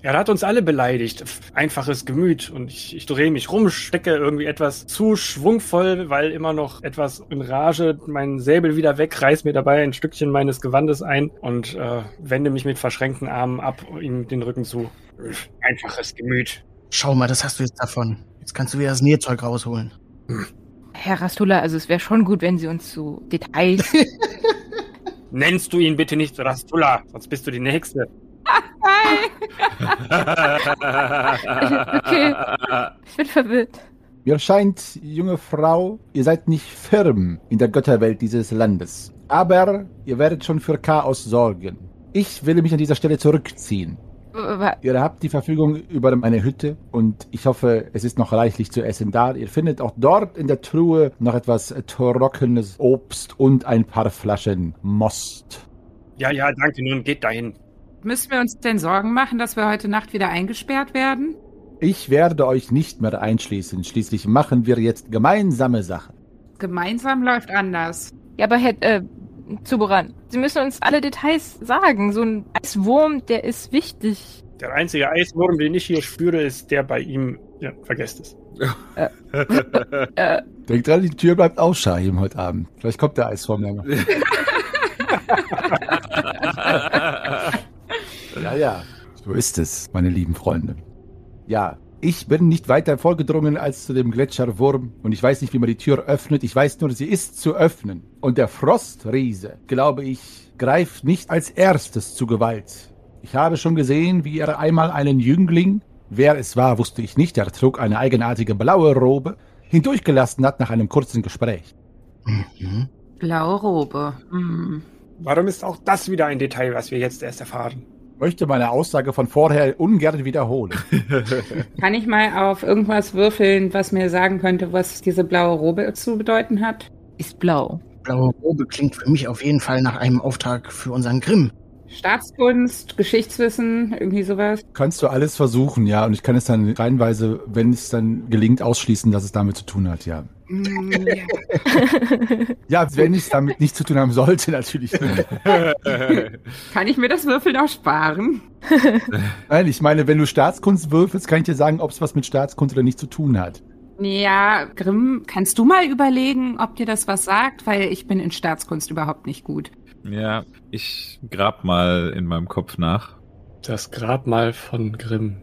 Er hat uns alle beleidigt. Einfaches Gemüt. Und ich, ich drehe mich rum, stecke irgendwie etwas zu schwungvoll, weil immer noch etwas in Rage meinen Säbel wieder weg, reiß mir dabei ein Stückchen meines Gewandes ein und äh, wende mich mit verschränkten Armen ab, ihm den Rücken zu. Einfaches Gemüt. Schau mal, das hast du jetzt davon. Jetzt kannst du wieder das Nähzeug rausholen. Herr Rastula, also es wäre schon gut, wenn Sie uns zu Details. Nennst du ihn bitte nicht Rastula, sonst bist du die Nächste. okay, ich bin verwirrt. Mir scheint, junge Frau, ihr seid nicht firm in der Götterwelt dieses Landes. Aber ihr werdet schon für Chaos sorgen. Ich will mich an dieser Stelle zurückziehen. Wa- Ihr habt die Verfügung über meine Hütte und ich hoffe, es ist noch reichlich zu essen da. Ihr findet auch dort in der Truhe noch etwas trockenes Obst und ein paar Flaschen Most. Ja, ja, danke, nun geht dahin. Müssen wir uns denn Sorgen machen, dass wir heute Nacht wieder eingesperrt werden? Ich werde euch nicht mehr einschließen. Schließlich machen wir jetzt gemeinsame Sachen. Gemeinsam läuft anders. Ja, aber Herr äh, Zuberan, Sie müssen uns alle Details sagen. So ein Eiswurm, der ist wichtig. Der einzige Eiswurm, den ich hier spüre, ist der bei ihm. Ja, vergesst es. Äh, Denkt dran, die Tür bleibt auf, Shahim, heute Abend. Vielleicht kommt der ja noch. ja, ja. So ist es, meine lieben Freunde. Ja, ich bin nicht weiter vorgedrungen als zu dem Gletscherwurm und ich weiß nicht, wie man die Tür öffnet. Ich weiß nur, sie ist zu öffnen. Und der Frostriese, glaube ich, greift nicht als erstes zu Gewalt. Ich habe schon gesehen, wie er einmal einen Jüngling, wer es war, wusste ich nicht, er trug eine eigenartige blaue Robe, hindurchgelassen hat nach einem kurzen Gespräch. Mhm. Blaue Robe. Hm. Warum ist auch das wieder ein Detail, was wir jetzt erst erfahren? Möchte meine Aussage von vorher ungern wiederholen. Kann ich mal auf irgendwas würfeln, was mir sagen könnte, was diese blaue Robe zu bedeuten hat? ist blau. Blaue Robe klingt für mich auf jeden Fall nach einem Auftrag für unseren Grimm. Staatskunst, Geschichtswissen, irgendwie sowas? Kannst du alles versuchen, ja, und ich kann es dann reinweise, wenn es dann gelingt, ausschließen, dass es damit zu tun hat, ja. Hm, ja. Ja, wenn es damit nichts zu tun haben sollte, natürlich nicht. Kann ich mir das Würfeln auch sparen? Nein, ich meine, wenn du Staatskunst würfelst, kann ich dir sagen, ob es was mit Staatskunst oder nicht zu tun hat. Ja, Grimm, kannst du mal überlegen, ob dir das was sagt? Weil ich bin in Staatskunst überhaupt nicht gut. Ja, ich grab mal in meinem Kopf nach. Das Grabmal von Grimm.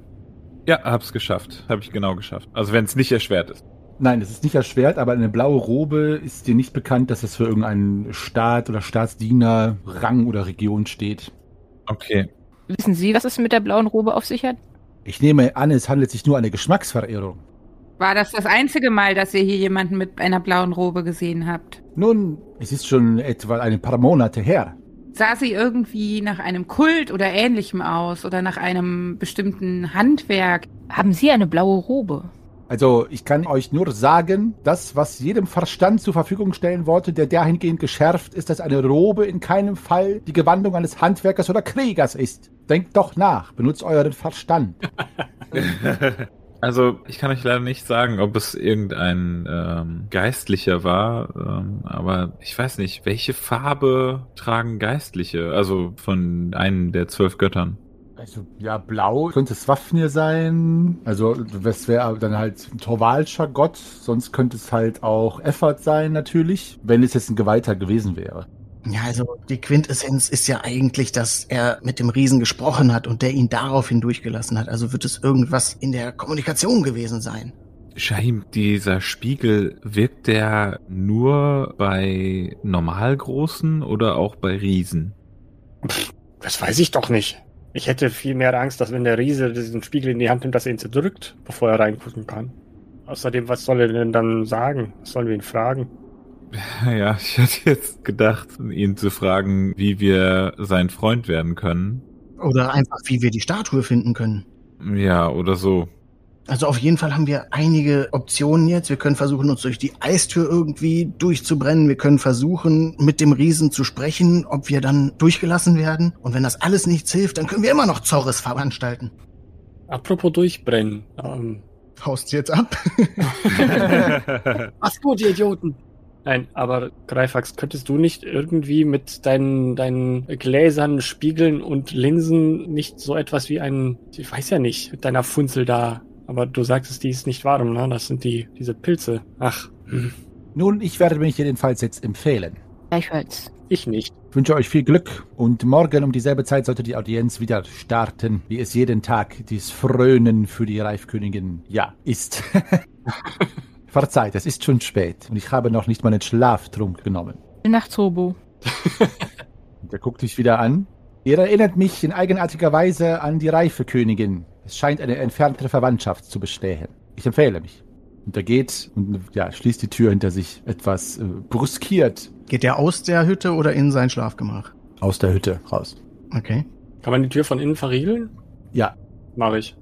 Ja, hab's geschafft. Hab ich genau geschafft. Also wenn es nicht erschwert ist. Nein, es ist nicht erschwert, aber eine blaue Robe ist dir nicht bekannt, dass es für irgendeinen Staat oder Staatsdiener, Rang oder Region steht. Okay. Wissen Sie, was es mit der blauen Robe auf sich hat? Ich nehme an, es handelt sich nur um eine Geschmacksverirrung. War das das einzige Mal, dass ihr hier jemanden mit einer blauen Robe gesehen habt? Nun, es ist schon etwa ein paar Monate her. Sah sie irgendwie nach einem Kult oder ähnlichem aus oder nach einem bestimmten Handwerk? Haben Sie eine blaue Robe? Also, ich kann euch nur sagen, das, was jedem Verstand zur Verfügung stellen wollte, der dahingehend geschärft ist, dass eine Robe in keinem Fall die Gewandung eines Handwerkers oder Kriegers ist. Denkt doch nach, benutzt euren Verstand. Also ich kann euch leider nicht sagen, ob es irgendein ähm, Geistlicher war, ähm, aber ich weiß nicht, welche Farbe tragen Geistliche, also von einem der zwölf Göttern. Also, ja, blau könnte Swafnir sein. Also, das wäre dann halt ein Torvalscher Gott. Sonst könnte es halt auch Effort sein, natürlich, wenn es jetzt ein Geweihter gewesen wäre. Ja, also die Quintessenz ist ja eigentlich, dass er mit dem Riesen gesprochen hat und der ihn daraufhin durchgelassen hat. Also wird es irgendwas in der Kommunikation gewesen sein. Shahim, dieser Spiegel, wirkt der nur bei Normalgroßen oder auch bei Riesen? Das weiß ich doch nicht. Ich hätte viel mehr Angst, dass wenn der Riese diesen Spiegel in die Hand nimmt, dass er ihn zerdrückt, bevor er reingucken kann. Außerdem, was soll er denn dann sagen? Was sollen wir ihn fragen? Ja, ich hätte jetzt gedacht, ihn zu fragen, wie wir sein Freund werden können. Oder einfach, wie wir die Statue finden können. Ja, oder so. Also auf jeden Fall haben wir einige Optionen jetzt. Wir können versuchen, uns durch die Eistür irgendwie durchzubrennen. Wir können versuchen, mit dem Riesen zu sprechen, ob wir dann durchgelassen werden. Und wenn das alles nichts hilft, dann können wir immer noch Zorres veranstalten. Apropos durchbrennen. Ähm, Haust jetzt ab? Was gut, ihr Idioten. Nein, aber Greifax, könntest du nicht irgendwie mit deinen, deinen Gläsern, Spiegeln und Linsen nicht so etwas wie ein, ich weiß ja nicht, mit deiner Funzel da, aber du sagtest, die ist nicht warm, ne? Das sind die, diese Pilze. Ach, hm. Nun, ich werde mich jedenfalls jetzt empfehlen. Gleichfalls. ich nicht. Ich wünsche euch viel Glück und morgen um dieselbe Zeit sollte die Audienz wieder starten, wie es jeden Tag dies Frönen für die Reifkönigin, ja, ist. Verzeiht, es ist schon spät und ich habe noch nicht meinen Schlaftrunk genommen. Gute Nacht, Hobo. Und er guckt dich wieder an. Ihr erinnert mich in eigenartiger Weise an die Reifekönigin. Es scheint eine entferntere Verwandtschaft zu bestehen. Ich empfehle mich. Und er geht und ja, schließt die Tür hinter sich etwas äh, bruskiert Geht der aus der Hütte oder in sein Schlafgemach? aus der Hütte raus. Okay. Kann man die Tür von innen verriegeln? Ja, Mach ich.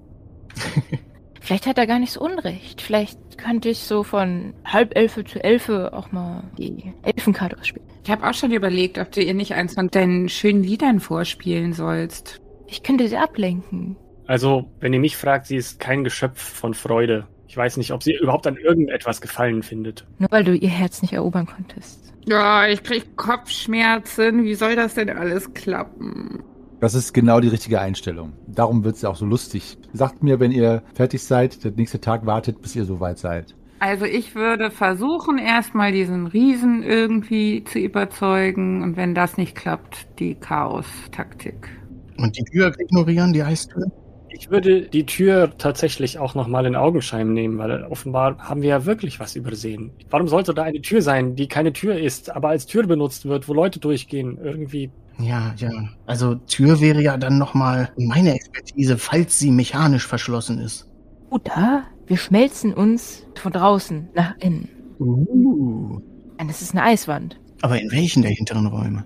Vielleicht hat er gar nicht so unrecht. Vielleicht könnte ich so von Halbelfe zu Elfe auch mal die Elfenkarte ausspielen. Ich habe auch schon überlegt, ob du ihr nicht eins von deinen schönen Liedern vorspielen sollst. Ich könnte sie ablenken. Also, wenn ihr mich fragt, sie ist kein Geschöpf von Freude. Ich weiß nicht, ob sie überhaupt an irgendetwas Gefallen findet. Nur weil du ihr Herz nicht erobern konntest. Ja, ich krieg Kopfschmerzen. Wie soll das denn alles klappen? Das ist genau die richtige Einstellung. Darum wird es ja auch so lustig. Sagt mir, wenn ihr fertig seid, der nächste Tag wartet, bis ihr soweit seid. Also ich würde versuchen, erstmal diesen Riesen irgendwie zu überzeugen und wenn das nicht klappt, die Chaos-Taktik. Und die Tür ignorieren, die Eistür? Ich würde die Tür tatsächlich auch nochmal in Augenschein nehmen, weil offenbar haben wir ja wirklich was übersehen. Warum sollte da eine Tür sein, die keine Tür ist, aber als Tür benutzt wird, wo Leute durchgehen? Irgendwie. Ja, ja. Also Tür wäre ja dann nochmal meine Expertise, falls sie mechanisch verschlossen ist. Oder wir schmelzen uns von draußen nach innen. Uh. Und es ist eine Eiswand. Aber in welchen der hinteren Räume?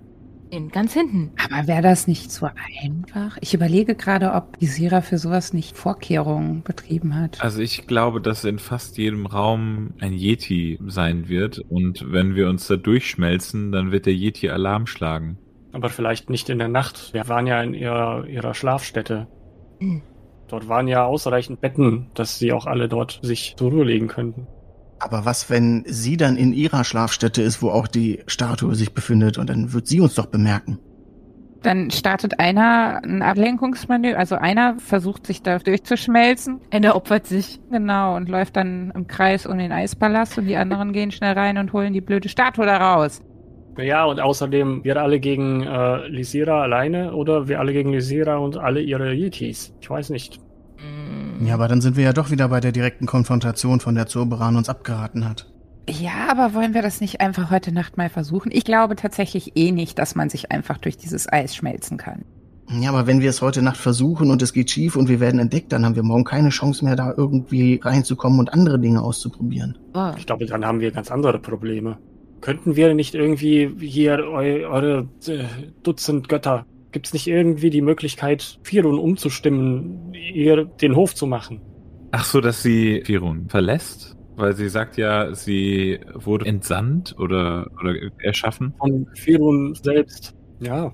In ganz hinten. Aber wäre das nicht so einfach? Ich überlege gerade, ob Isira für sowas nicht Vorkehrungen betrieben hat. Also ich glaube, dass in fast jedem Raum ein Yeti sein wird und wenn wir uns da durchschmelzen, dann wird der Yeti Alarm schlagen. Aber vielleicht nicht in der Nacht. Wir waren ja in ihrer, ihrer Schlafstätte. Hm. Dort waren ja ausreichend Betten, dass sie auch alle dort sich zur Ruhe legen könnten. Aber was, wenn sie dann in ihrer Schlafstätte ist, wo auch die Statue sich befindet und dann wird sie uns doch bemerken? Dann startet einer ein Ablenkungsmanöver, also einer versucht sich da durchzuschmelzen. Einer opfert sich. Genau, und läuft dann im Kreis um den Eispalast und die anderen gehen schnell rein und holen die blöde Statue da raus. Ja, und außerdem wir alle gegen äh, Lysira alleine oder wir alle gegen Lysira und alle ihre Yetis. Ich weiß nicht. Ja, aber dann sind wir ja doch wieder bei der direkten Konfrontation, von der Zurberan uns abgeraten hat. Ja, aber wollen wir das nicht einfach heute Nacht mal versuchen? Ich glaube tatsächlich eh nicht, dass man sich einfach durch dieses Eis schmelzen kann. Ja, aber wenn wir es heute Nacht versuchen und es geht schief und wir werden entdeckt, dann haben wir morgen keine Chance mehr, da irgendwie reinzukommen und andere Dinge auszuprobieren. Oh. Ich glaube, dann haben wir ganz andere Probleme. Könnten wir nicht irgendwie hier eu eure äh, Dutzend Götter, gibt's nicht irgendwie die Möglichkeit, Firun umzustimmen, ihr den Hof zu machen? Ach so, dass sie Firun verlässt? Weil sie sagt ja, sie wurde entsandt oder, oder erschaffen. Von Firun selbst. Ja.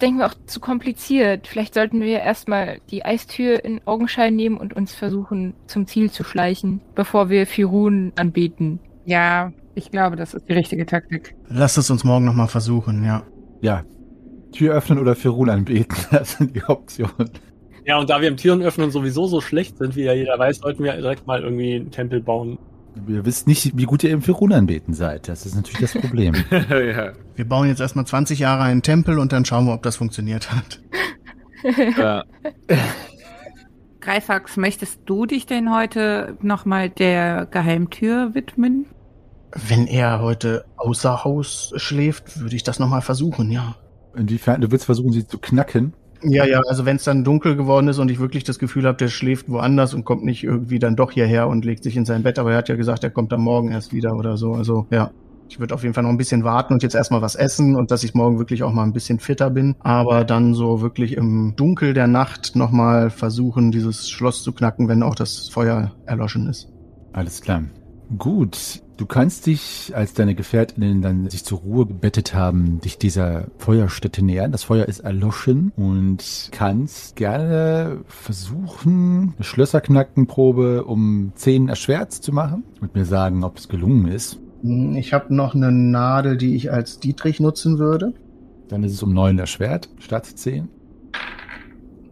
denken wir auch zu kompliziert. Vielleicht sollten wir erstmal die Eistür in Augenschein nehmen und uns versuchen, zum Ziel zu schleichen, bevor wir Firun anbeten. Ja, ich glaube, das ist die richtige Taktik. Lass es uns morgen nochmal versuchen, ja. Ja. Tür öffnen oder Firun anbeten, das sind die Optionen. Ja, und da wir im Türen öffnen sowieso so schlecht sind, wie ja jeder weiß, sollten wir direkt mal irgendwie einen Tempel bauen. Wir wissen nicht, wie gut ihr im Firun anbeten seid. Das ist natürlich das Problem. ja. Wir bauen jetzt erstmal 20 Jahre einen Tempel und dann schauen wir, ob das funktioniert hat. ja. Greifax, möchtest du dich denn heute nochmal der Geheimtür widmen? Wenn er heute außer Haus schläft, würde ich das nochmal versuchen, ja. Inwiefern? Du willst versuchen, sie zu knacken? Ja, ja, also wenn es dann dunkel geworden ist und ich wirklich das Gefühl habe, der schläft woanders und kommt nicht irgendwie dann doch hierher und legt sich in sein Bett, aber er hat ja gesagt, er kommt am Morgen erst wieder oder so. Also ja, ich würde auf jeden Fall noch ein bisschen warten und jetzt erstmal was essen und dass ich morgen wirklich auch mal ein bisschen fitter bin, aber dann so wirklich im Dunkel der Nacht nochmal versuchen, dieses Schloss zu knacken, wenn auch das Feuer erloschen ist. Alles klar. Gut, du kannst dich, als deine Gefährtinnen dann sich zur Ruhe gebettet haben, dich dieser Feuerstätte nähern. Das Feuer ist erloschen und kannst gerne versuchen, eine Schlösserknackenprobe um 10 erschwert zu machen und mir sagen, ob es gelungen ist. Hm, Ich habe noch eine Nadel, die ich als Dietrich nutzen würde. Dann ist es um 9 erschwert statt 10.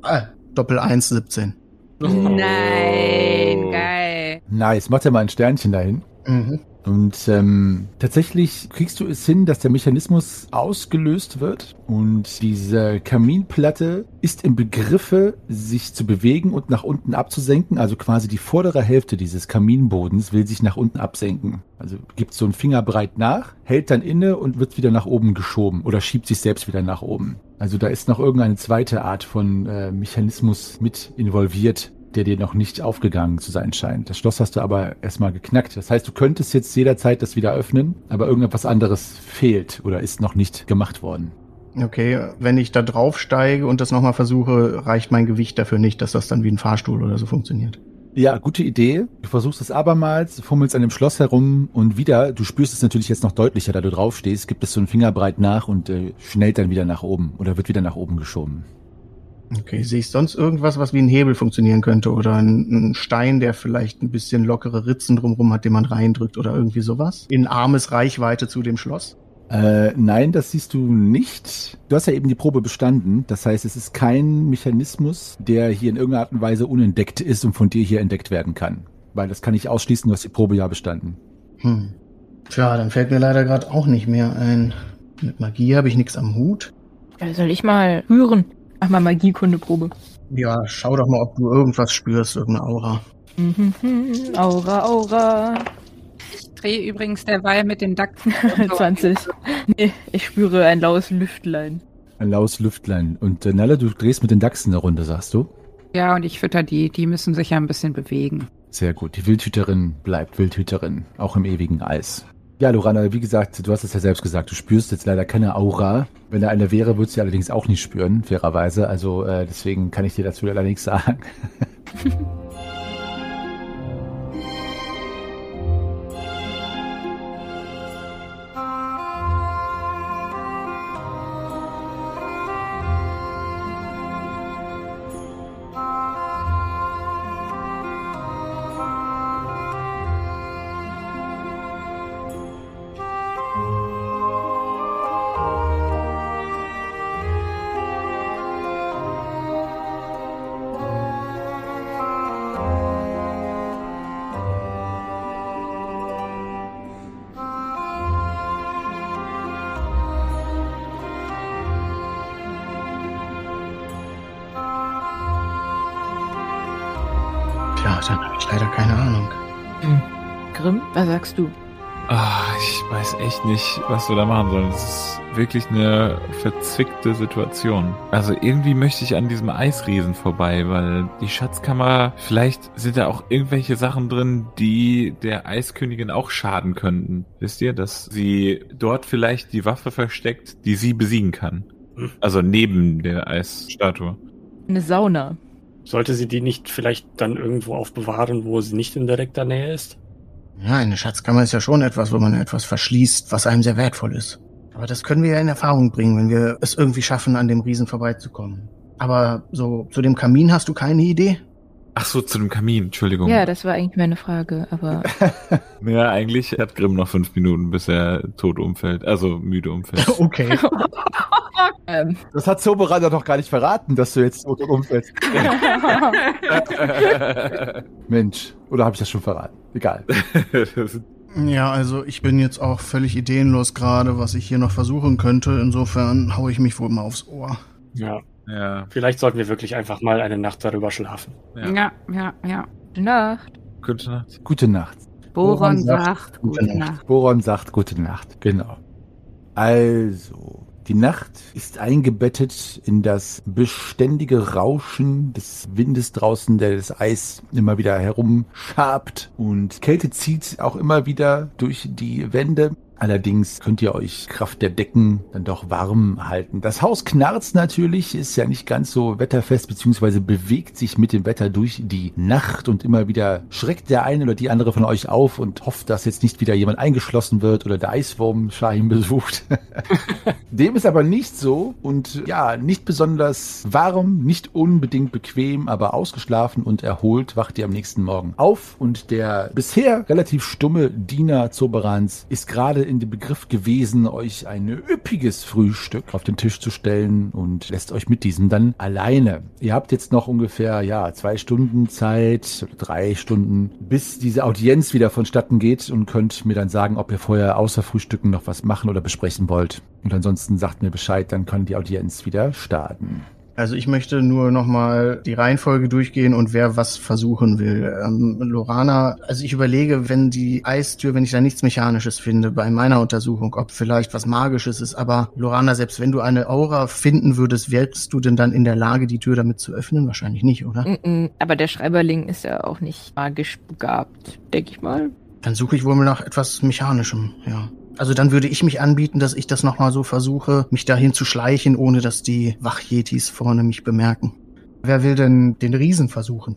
Ah, Doppel 1, 17. Nein, geil. Nice, mach dir mal ein Sternchen dahin. Mhm. Und ähm, tatsächlich kriegst du es hin, dass der Mechanismus ausgelöst wird und diese Kaminplatte ist im Begriffe, sich zu bewegen und nach unten abzusenken. Also quasi die vordere Hälfte dieses Kaminbodens will sich nach unten absenken. Also gibt so einen Fingerbreit nach, hält dann inne und wird wieder nach oben geschoben oder schiebt sich selbst wieder nach oben. Also da ist noch irgendeine zweite Art von äh, Mechanismus mit involviert, der dir noch nicht aufgegangen zu sein scheint. Das Schloss hast du aber erstmal geknackt. Das heißt, du könntest jetzt jederzeit das wieder öffnen, aber irgendetwas anderes fehlt oder ist noch nicht gemacht worden. Okay, wenn ich da draufsteige und das nochmal versuche, reicht mein Gewicht dafür nicht, dass das dann wie ein Fahrstuhl oder so funktioniert. Ja, gute Idee. Du versuchst es abermals, fummelst an dem Schloss herum und wieder, du spürst es natürlich jetzt noch deutlicher, da du draufstehst, gibt es so einen Fingerbreit nach und äh, schnellt dann wieder nach oben oder wird wieder nach oben geschoben. Okay, sehe ich sonst irgendwas, was wie ein Hebel funktionieren könnte oder ein, ein Stein, der vielleicht ein bisschen lockere Ritzen drumherum hat, den man reindrückt oder irgendwie sowas? In armes Reichweite zu dem Schloss? Äh, nein, das siehst du nicht. Du hast ja eben die Probe bestanden. Das heißt, es ist kein Mechanismus, der hier in irgendeiner Art und Weise unentdeckt ist und von dir hier entdeckt werden kann. Weil das kann ich ausschließen, du hast die Probe ja bestanden. Hm. Tja, dann fällt mir leider gerade auch nicht mehr ein. Mit Magie habe ich nichts am Hut. Ja, soll ich mal rühren? Mach mal Magiekundeprobe. Ja, schau doch mal, ob du irgendwas spürst, irgendeine Aura. Mhm, Aura, Aura. Ich drehe übrigens derweil mit den Dachsen. 20. Nee, ich spüre ein laues Lüftlein. Ein laues Lüftlein. Und äh, Nelle, du drehst mit den Dachsen eine Runde, sagst du? Ja, und ich fütter die. Die müssen sich ja ein bisschen bewegen. Sehr gut. Die Wildhüterin bleibt Wildhüterin, auch im ewigen Eis. Ja, Lorana, wie gesagt, du hast es ja selbst gesagt, du spürst jetzt leider keine Aura. Wenn da eine wäre, würdest du sie allerdings auch nicht spüren, fairerweise. Also äh, deswegen kann ich dir dazu leider nichts sagen. sagst du? Ah, ich weiß echt nicht, was wir da machen sollen. Das ist wirklich eine verzwickte Situation. Also irgendwie möchte ich an diesem Eisriesen vorbei, weil die Schatzkammer, vielleicht sind da auch irgendwelche Sachen drin, die der Eiskönigin auch schaden könnten. Wisst ihr, dass sie dort vielleicht die Waffe versteckt, die sie besiegen kann? Also neben der Eisstatue. Eine Sauna. Sollte sie die nicht vielleicht dann irgendwo aufbewahren, wo sie nicht in direkter Nähe ist? Ja, eine Schatzkammer ist ja schon etwas, wo man etwas verschließt, was einem sehr wertvoll ist. Aber das können wir ja in Erfahrung bringen, wenn wir es irgendwie schaffen, an dem Riesen vorbeizukommen. Aber so zu dem Kamin hast du keine Idee? Ach so, zu dem Kamin, Entschuldigung. Ja, das war eigentlich meine Frage, aber Ja, eigentlich hat Grimm noch fünf Minuten, bis er tot umfällt. Also müde umfällt. Okay. ähm, Das hat Zauberer doch gar nicht verraten, dass du jetzt tot umfällst. Mensch, oder habe ich das schon verraten? Egal. Ja, also ich bin jetzt auch völlig ideenlos gerade, was ich hier noch versuchen könnte. Insofern hau ich mich wohl mal aufs Ohr. Ja, ja, vielleicht sollten wir wirklich einfach mal eine Nacht darüber schlafen. ja. Ja, ja, ja. gute Nacht. Gute Nacht. Gute Nacht. Boron Boron sagt, sagt, gute gute Nacht. Nacht. Boron sagt gute Nacht. Genau. Also, die Nacht ist eingebettet in das beständige Rauschen des Windes draußen, der das Eis immer wieder herumschabt und Kälte zieht auch immer wieder durch die Wände. Allerdings könnt ihr euch Kraft der Decken dann doch warm halten. Das Haus knarzt natürlich, ist ja nicht ganz so wetterfest, beziehungsweise bewegt sich mit dem Wetter durch die Nacht und immer wieder schreckt der eine oder die andere von euch auf und hofft, dass jetzt nicht wieder jemand eingeschlossen wird oder der Eiswurm Schein besucht. Dem ist aber nicht so und ja, nicht besonders warm, nicht unbedingt bequem, aber ausgeschlafen und erholt wacht ihr am nächsten Morgen auf und der bisher relativ stumme Diener Zoberans ist gerade in dem Begriff gewesen, euch ein üppiges Frühstück auf den Tisch zu stellen und lässt euch mit diesem dann alleine. Ihr habt jetzt noch ungefähr, ja, zwei Stunden Zeit, drei Stunden, bis diese Audienz wieder vonstatten geht und könnt mir dann sagen, ob ihr vorher außer Frühstücken noch was machen oder besprechen wollt. Und ansonsten sagt mir Bescheid, dann kann die Audienz wieder starten. Also ich möchte nur nochmal die Reihenfolge durchgehen und wer was versuchen will. Ähm, Lorana, also ich überlege, wenn die Eistür, wenn ich da nichts Mechanisches finde bei meiner Untersuchung, ob vielleicht was Magisches ist, aber Lorana, selbst wenn du eine Aura finden würdest, wärst du denn dann in der Lage, die Tür damit zu öffnen? Wahrscheinlich nicht, oder? Mm-mm, Aber der Schreiberling ist ja auch nicht magisch begabt, denke ich mal. Dann suche ich wohl nach etwas Mechanischem, ja. Also dann würde ich mich anbieten, dass ich das nochmal so versuche, mich dahin zu schleichen, ohne dass die Wachjetis vorne mich bemerken. Wer will denn den Riesen versuchen?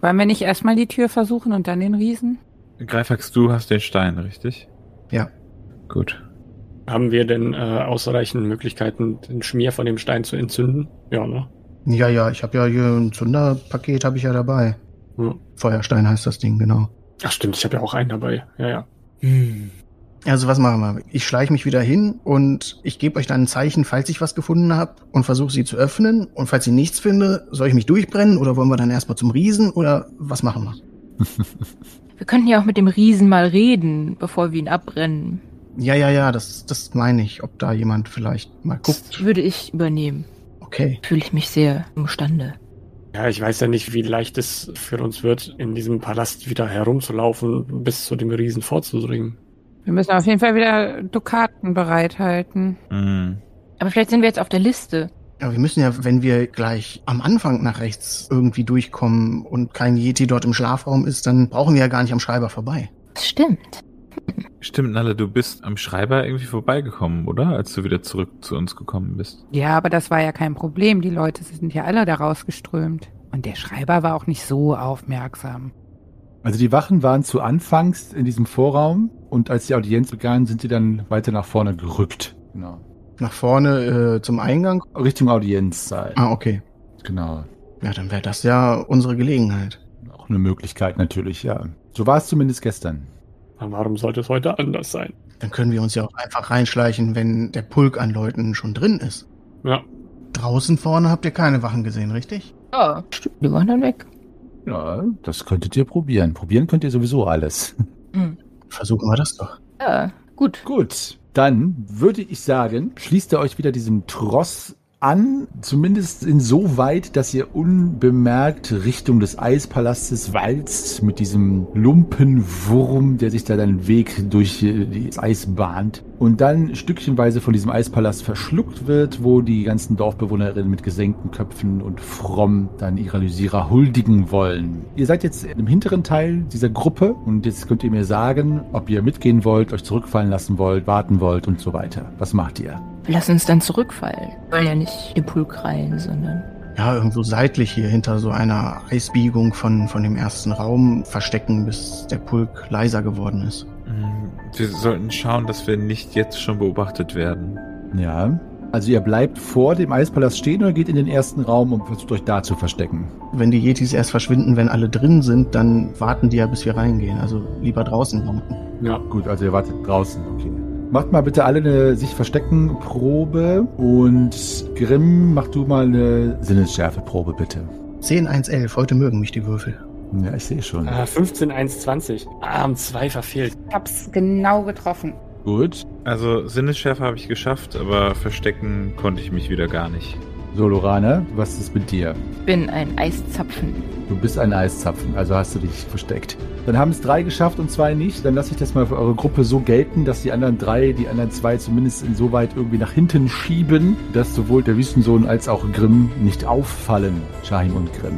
Wollen wir nicht erstmal die Tür versuchen und dann den Riesen? Greifax, du hast den Stein, richtig? Ja. Gut. Haben wir denn äh, ausreichend Möglichkeiten, den Schmier von dem Stein zu entzünden? Ja, ne? Ja, ja, ich habe ja hier ein Zunderpaket habe ich ja dabei. Hm. Feuerstein heißt das Ding, genau. Ach stimmt, ich habe ja auch einen dabei. Ja, ja. Also was machen wir? Ich schleiche mich wieder hin und ich gebe euch dann ein Zeichen, falls ich was gefunden habe und versuche sie zu öffnen. Und falls ich nichts finde, soll ich mich durchbrennen oder wollen wir dann erstmal zum Riesen oder was machen wir? Wir könnten ja auch mit dem Riesen mal reden, bevor wir ihn abbrennen. Ja, ja, ja, das, das meine ich, ob da jemand vielleicht mal guckt. Würde ich übernehmen. Okay. Fühle ich mich sehr imstande. Ja, ich weiß ja nicht, wie leicht es für uns wird, in diesem Palast wieder herumzulaufen, bis zu dem Riesen vorzudringen. Wir müssen auf jeden Fall wieder Dukaten bereithalten. Mhm. Aber vielleicht sind wir jetzt auf der Liste. Aber wir müssen ja, wenn wir gleich am Anfang nach rechts irgendwie durchkommen und kein Yeti dort im Schlafraum ist, dann brauchen wir ja gar nicht am Schreiber vorbei. Das stimmt. Stimmt, Nalle, du bist am Schreiber irgendwie vorbeigekommen, oder? Als du wieder zurück zu uns gekommen bist. Ja, aber das war ja kein Problem. Die Leute sind ja alle da rausgeströmt. Und der Schreiber war auch nicht so aufmerksam. Also die Wachen waren zu Anfangs in diesem Vorraum und als die Audienz begann, sind sie dann weiter nach vorne gerückt. Genau. Nach vorne äh, zum Eingang. Richtung Audienzsaal. Ah, okay. Genau. Ja, dann wäre das ja unsere Gelegenheit. Auch eine Möglichkeit natürlich, ja. So war es zumindest gestern. Aber warum sollte es heute anders sein? Dann können wir uns ja auch einfach reinschleichen, wenn der Pulk an Leuten schon drin ist. Ja, Draußen vorne habt ihr keine Wachen gesehen, richtig? Ja, stimmt. Die waren dann weg. Ja, das könntet ihr probieren. Probieren könnt ihr sowieso alles. Hm. Versuchen wir das doch. Ja, gut. Gut, dann würde ich sagen, schließt ihr euch wieder diesem Tross an, zumindest insoweit, dass ihr unbemerkt Richtung des Eispalastes walzt mit diesem Lumpenwurm, der sich da den Weg durch äh, das Eis bahnt und dann stückchenweise von diesem Eispalast verschluckt wird, wo die ganzen Dorfbewohnerinnen mit gesenkten Köpfen und fromm dann ihrer Lysira huldigen wollen. Ihr seid jetzt im hinteren Teil dieser Gruppe und jetzt könnt ihr mir sagen, ob ihr mitgehen wollt, euch zurückfallen lassen wollt, warten wollt und so weiter. Was macht ihr? Lass uns dann zurückfallen. Wir wollen ja nicht den Pulk rein, sondern. Ja, irgendwo seitlich hier hinter so einer Eisbiegung von, von dem ersten Raum verstecken, bis der Pulk leiser geworden ist. Hm, Wir sollten schauen, dass wir nicht jetzt schon beobachtet werden. Ja. Also ihr bleibt vor dem Eispalast stehen oder geht in den ersten Raum und versucht euch da zu verstecken? Wenn die Yetis erst verschwinden, wenn alle drin sind, dann warten die ja, bis wir reingehen. Also lieber draußen warten. Ja. Gut, also ihr wartet draußen, okay. Macht mal bitte alle eine sich verstecken Probe und Grimm, mach du mal eine Sinnesschärfe-Probe bitte. 10, 1, 11. Heute mögen mich die Würfel. Ja, ich sehe schon. Ah, 15, 1, 20. Ah, um zwei verfehlt. Ich hab's genau getroffen. Gut. Also Sinnesschärfe habe ich geschafft, aber verstecken konnte ich mich wieder gar nicht. So, Lorana, was ist mit dir? Ich bin ein Eiszapfen. Du bist ein Eiszapfen, also hast du dich versteckt. Dann haben es drei geschafft und zwei nicht. Dann lasse ich das mal für eure Gruppe so gelten, dass die anderen drei, die anderen zwei zumindest insoweit irgendwie nach hinten schieben, dass sowohl der Wüstensohn als auch Grimm nicht auffallen, Shahim und Grimm.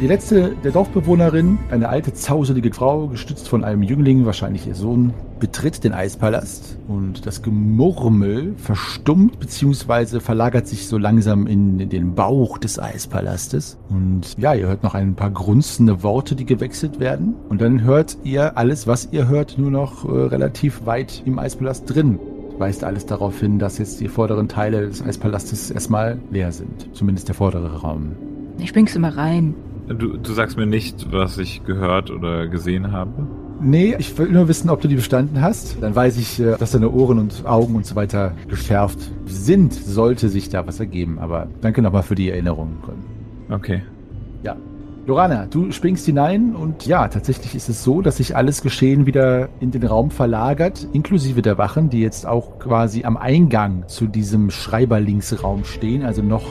Die letzte der Dorfbewohnerin, eine alte, zauselige Frau, gestützt von einem Jüngling, wahrscheinlich ihr Sohn, betritt den Eispalast und das Gemurmel verstummt bzw. verlagert sich so langsam in den Bauch des Eispalastes. Und ja, ihr hört noch ein paar grunzende Worte, die gewechselt werden. Und dann hört ihr alles, was ihr hört, nur noch äh, relativ weit im Eispalast drin. Weist alles darauf hin, dass jetzt die vorderen Teile des Eispalastes erstmal leer sind. Zumindest der vordere Raum. Ich bring's immer rein. Du, du sagst mir nicht, was ich gehört oder gesehen habe. Nee, ich will nur wissen, ob du die bestanden hast. Dann weiß ich, äh, dass deine Ohren und Augen und so weiter geschärft sind, sollte sich da was ergeben. Aber danke nochmal für die Erinnerung. Okay. Ja. Lorana, du springst hinein und ja, tatsächlich ist es so, dass sich alles Geschehen wieder in den Raum verlagert, inklusive der Wachen, die jetzt auch quasi am Eingang zu diesem Schreiberlingsraum stehen, also noch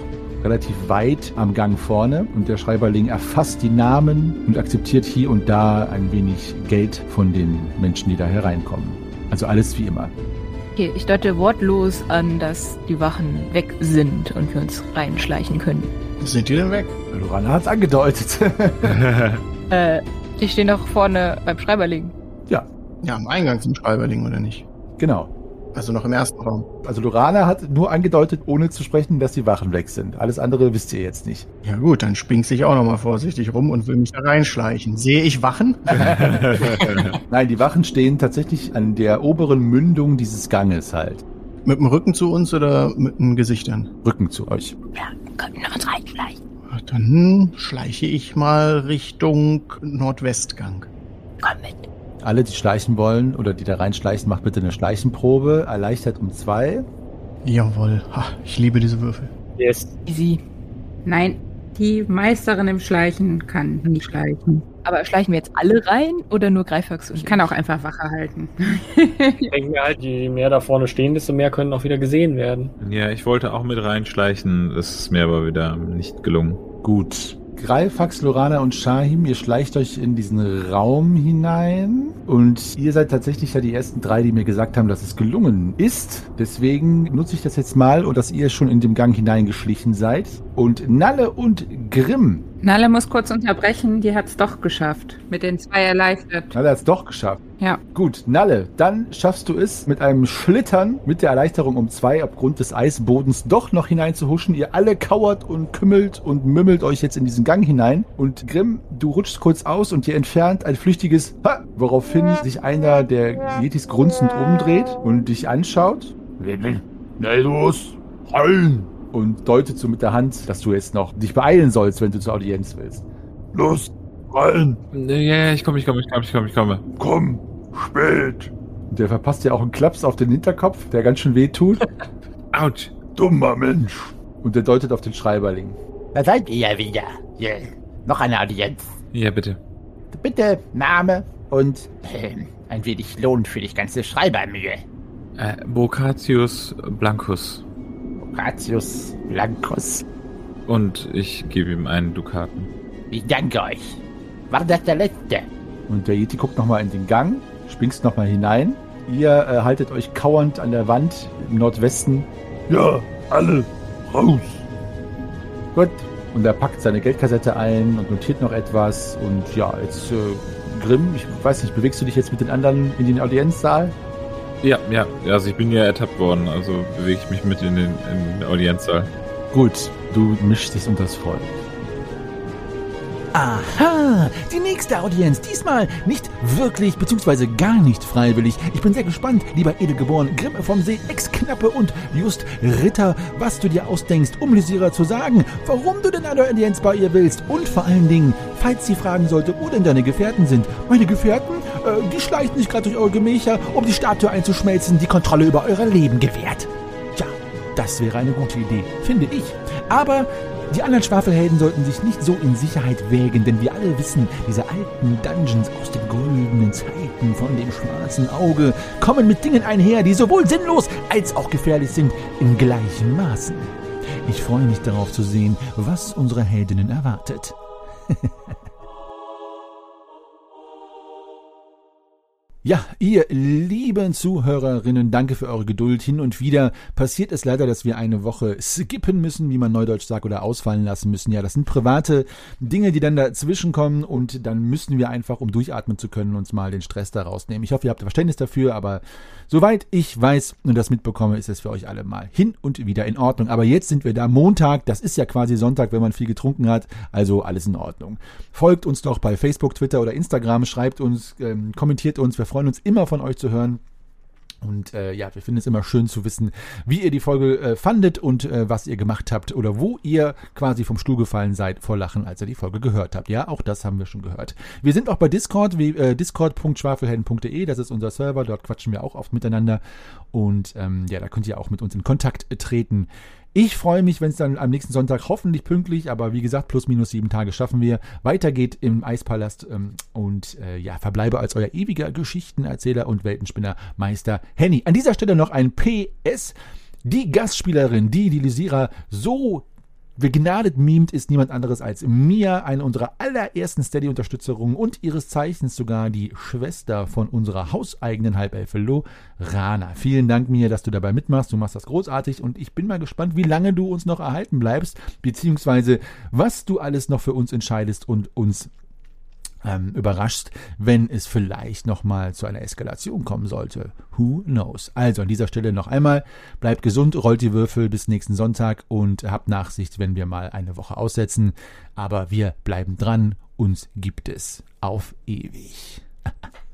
relativ weit am Gang vorne und der Schreiberling erfasst die Namen und akzeptiert hier und da ein wenig Geld von den Menschen, die da hereinkommen. Also alles wie immer. Okay, ich deute wortlos an, dass die Wachen weg sind und wir uns reinschleichen können. Sind die denn weg? Lorana hat es angedeutet. Äh, die stehen doch vorne beim Schreiberling. ja, Ja, am Eingang zum Schreiberling, oder nicht? genau. Also noch im ersten Raum. Also Lorana hat nur angedeutet, ohne zu sprechen, dass die Wachen weg sind. Alles andere wisst ihr jetzt nicht. Ja gut, dann springst ich auch nochmal vorsichtig rum und will mich da reinschleichen. Sehe ich Wachen? Nein, die Wachen stehen tatsächlich an der oberen Mündung dieses Ganges halt. mit dem Rücken zu uns oder mit den Gesichtern? Rücken zu euch. Ja, können wir uns reinschleichen. Dann schleiche ich mal Richtung Nordwestgang. Komm mit. Alle, die schleichen wollen oder die da reinschleichen, macht bitte eine Schleichenprobe. Erleichtert um zwei. Jawohl. Ha, ich liebe diese Würfel. Yes. Easy. Nein, die Meisterin im Schleichen kann nicht schleichen. Aber schleichen wir jetzt alle rein oder nur Greifax und Ich kann auch einfach Wache halten. Ich denke mir halt, je mehr da vorne stehen, desto mehr können auch wieder gesehen werden. Ja, ich wollte auch mit reinschleichen, das ist mir aber wieder nicht gelungen. Gut. Greifax, Lorana und Shahim, ihr schleicht euch in diesen Raum hinein und ihr seid tatsächlich ja die ersten drei, die mir gesagt haben, dass es gelungen ist. Deswegen nutze ich das jetzt mal und dass ihr schon in dem Gang hineingeschlichen seid. Und Nalle und Grimm, Nalle muss kurz unterbrechen, die hat's doch geschafft. Mit den zwei erleichtert. Nalle hat es doch geschafft. Ja. Gut, Nalle, dann schaffst du es mit einem Schlittern mit der Erleichterung um zwei aufgrund des Eisbodens doch noch hineinzuhuschen. Ihr alle kauert und kümmelt und mümmelt euch jetzt in diesen Gang hinein. Und Grimm, du rutschst kurz aus und dir entfernt ein flüchtiges Ha! Woraufhin sich einer der Yetis grunzend umdreht und dich anschaut. Schnell los! Rein! Und deutet so mit der Hand, dass du jetzt noch dich beeilen sollst, wenn du zur Audienz willst. Los! Rein! Ja, ja, ich komme, ich komme, ich komme, ich komme, ich komme. Komm, spät. Und der verpasst ja auch einen Klaps auf den Hinterkopf, der ganz schön weh tut. Autsch. Dummer Mensch. Und der deutet auf den Schreiberling. Da seid ihr ja wieder. Hier. Noch eine Audienz. Ja, bitte. Bitte Name und ähm, ein wenig Lohn für die ganze Schreibermühe. Äh, Bocatius Blancus. Gratius Blancus. Und ich gebe ihm einen Dukaten. Ich danke euch. War das der letzte? Und der Yeti guckt nochmal in den Gang, springst nochmal hinein. Ihr äh, haltet euch kauernd an der Wand im Nordwesten. Ja, alle raus. Gut. Und er packt seine Geldkassette ein und notiert noch etwas. Und ja, jetzt äh, Grimm, ich weiß nicht, bewegst du dich jetzt mit den anderen in den Audienzsaal? Ja, ja, also ich bin ja ertappt worden, also bewege ich mich mit in den, in den Audienzsaal. Gut, du mischst dich unter das Volk. Aha, die nächste Audienz. Diesmal nicht wirklich, beziehungsweise gar nicht freiwillig. Ich bin sehr gespannt, lieber Edelgeboren, Grimme vom See, Ex-Knappe und Just Ritter, was du dir ausdenkst, um Lysira zu sagen, warum du denn eine Audienz bei ihr willst und vor allen Dingen, falls sie fragen sollte, wo denn deine Gefährten sind. Meine Gefährten? Äh, die schleichen sich gerade durch eure Gemächer, um die Statue einzuschmelzen, die Kontrolle über euer Leben gewährt. Tja, das wäre eine gute Idee, finde ich. Aber die anderen Schwafelhelden sollten sich nicht so in Sicherheit wägen, denn wir alle wissen, diese alten Dungeons aus den goldenen Zeiten von dem schwarzen Auge kommen mit Dingen einher, die sowohl sinnlos als auch gefährlich sind in gleichen Maßen. Ich freue mich darauf zu sehen, was unsere Heldinnen erwartet. Ja, ihr lieben Zuhörerinnen, danke für eure Geduld. Hin und wieder passiert es leider, dass wir eine Woche skippen müssen, wie man neudeutsch sagt, oder ausfallen lassen müssen. Ja, das sind private Dinge, die dann dazwischen kommen und dann müssen wir einfach, um durchatmen zu können, uns mal den Stress da rausnehmen. Ich hoffe, ihr habt Verständnis dafür, aber soweit ich weiß und das mitbekomme, ist es für euch alle mal hin und wieder in Ordnung. Aber jetzt sind wir da Montag, das ist ja quasi Sonntag, wenn man viel getrunken hat, also alles in Ordnung. Folgt uns doch bei Facebook, Twitter oder Instagram, schreibt uns, ähm, kommentiert uns, wir freuen uns immer von euch zu hören. Und äh, ja, wir finden es immer schön zu wissen, wie ihr die Folge äh, fandet und äh, was ihr gemacht habt oder wo ihr quasi vom Stuhl gefallen seid vor Lachen, als ihr die Folge gehört habt. Ja, auch das haben wir schon gehört. Wir sind auch bei Discord, wie äh, discord.schwafelhelden.de, das ist unser Server, dort quatschen wir auch oft miteinander. Und ähm, ja, da könnt ihr auch mit uns in Kontakt treten. Ich freue mich, wenn es dann am nächsten Sonntag hoffentlich pünktlich, aber wie gesagt, plus minus sieben Tage schaffen wir, weitergeht im Eispalast ähm, und äh, ja, verbleibe als euer ewiger Geschichtenerzähler und Weltenspinner Meister Henny. An dieser Stelle noch ein PS. Die Gastspielerin, die die Lysira so begnadet mimt, ist niemand anderes als Mia, eine unserer allerersten Steady-Unterstützerinnen und ihres Zeichens sogar die Schwester von unserer hauseigenen Halbelfe Lorana. Vielen Dank, Mia, dass du dabei mitmachst. Du machst das großartig und ich bin mal gespannt, wie lange du uns noch erhalten bleibst, beziehungsweise was du alles noch für uns entscheidest und uns ähm, überrascht, wenn es vielleicht nochmal zu einer Eskalation kommen sollte. Who knows? Also an dieser Stelle noch einmal, bleibt gesund, rollt die Würfel bis nächsten Sonntag und habt Nachsicht, wenn wir mal eine Woche aussetzen. Aber wir bleiben dran, uns gibt es auf ewig.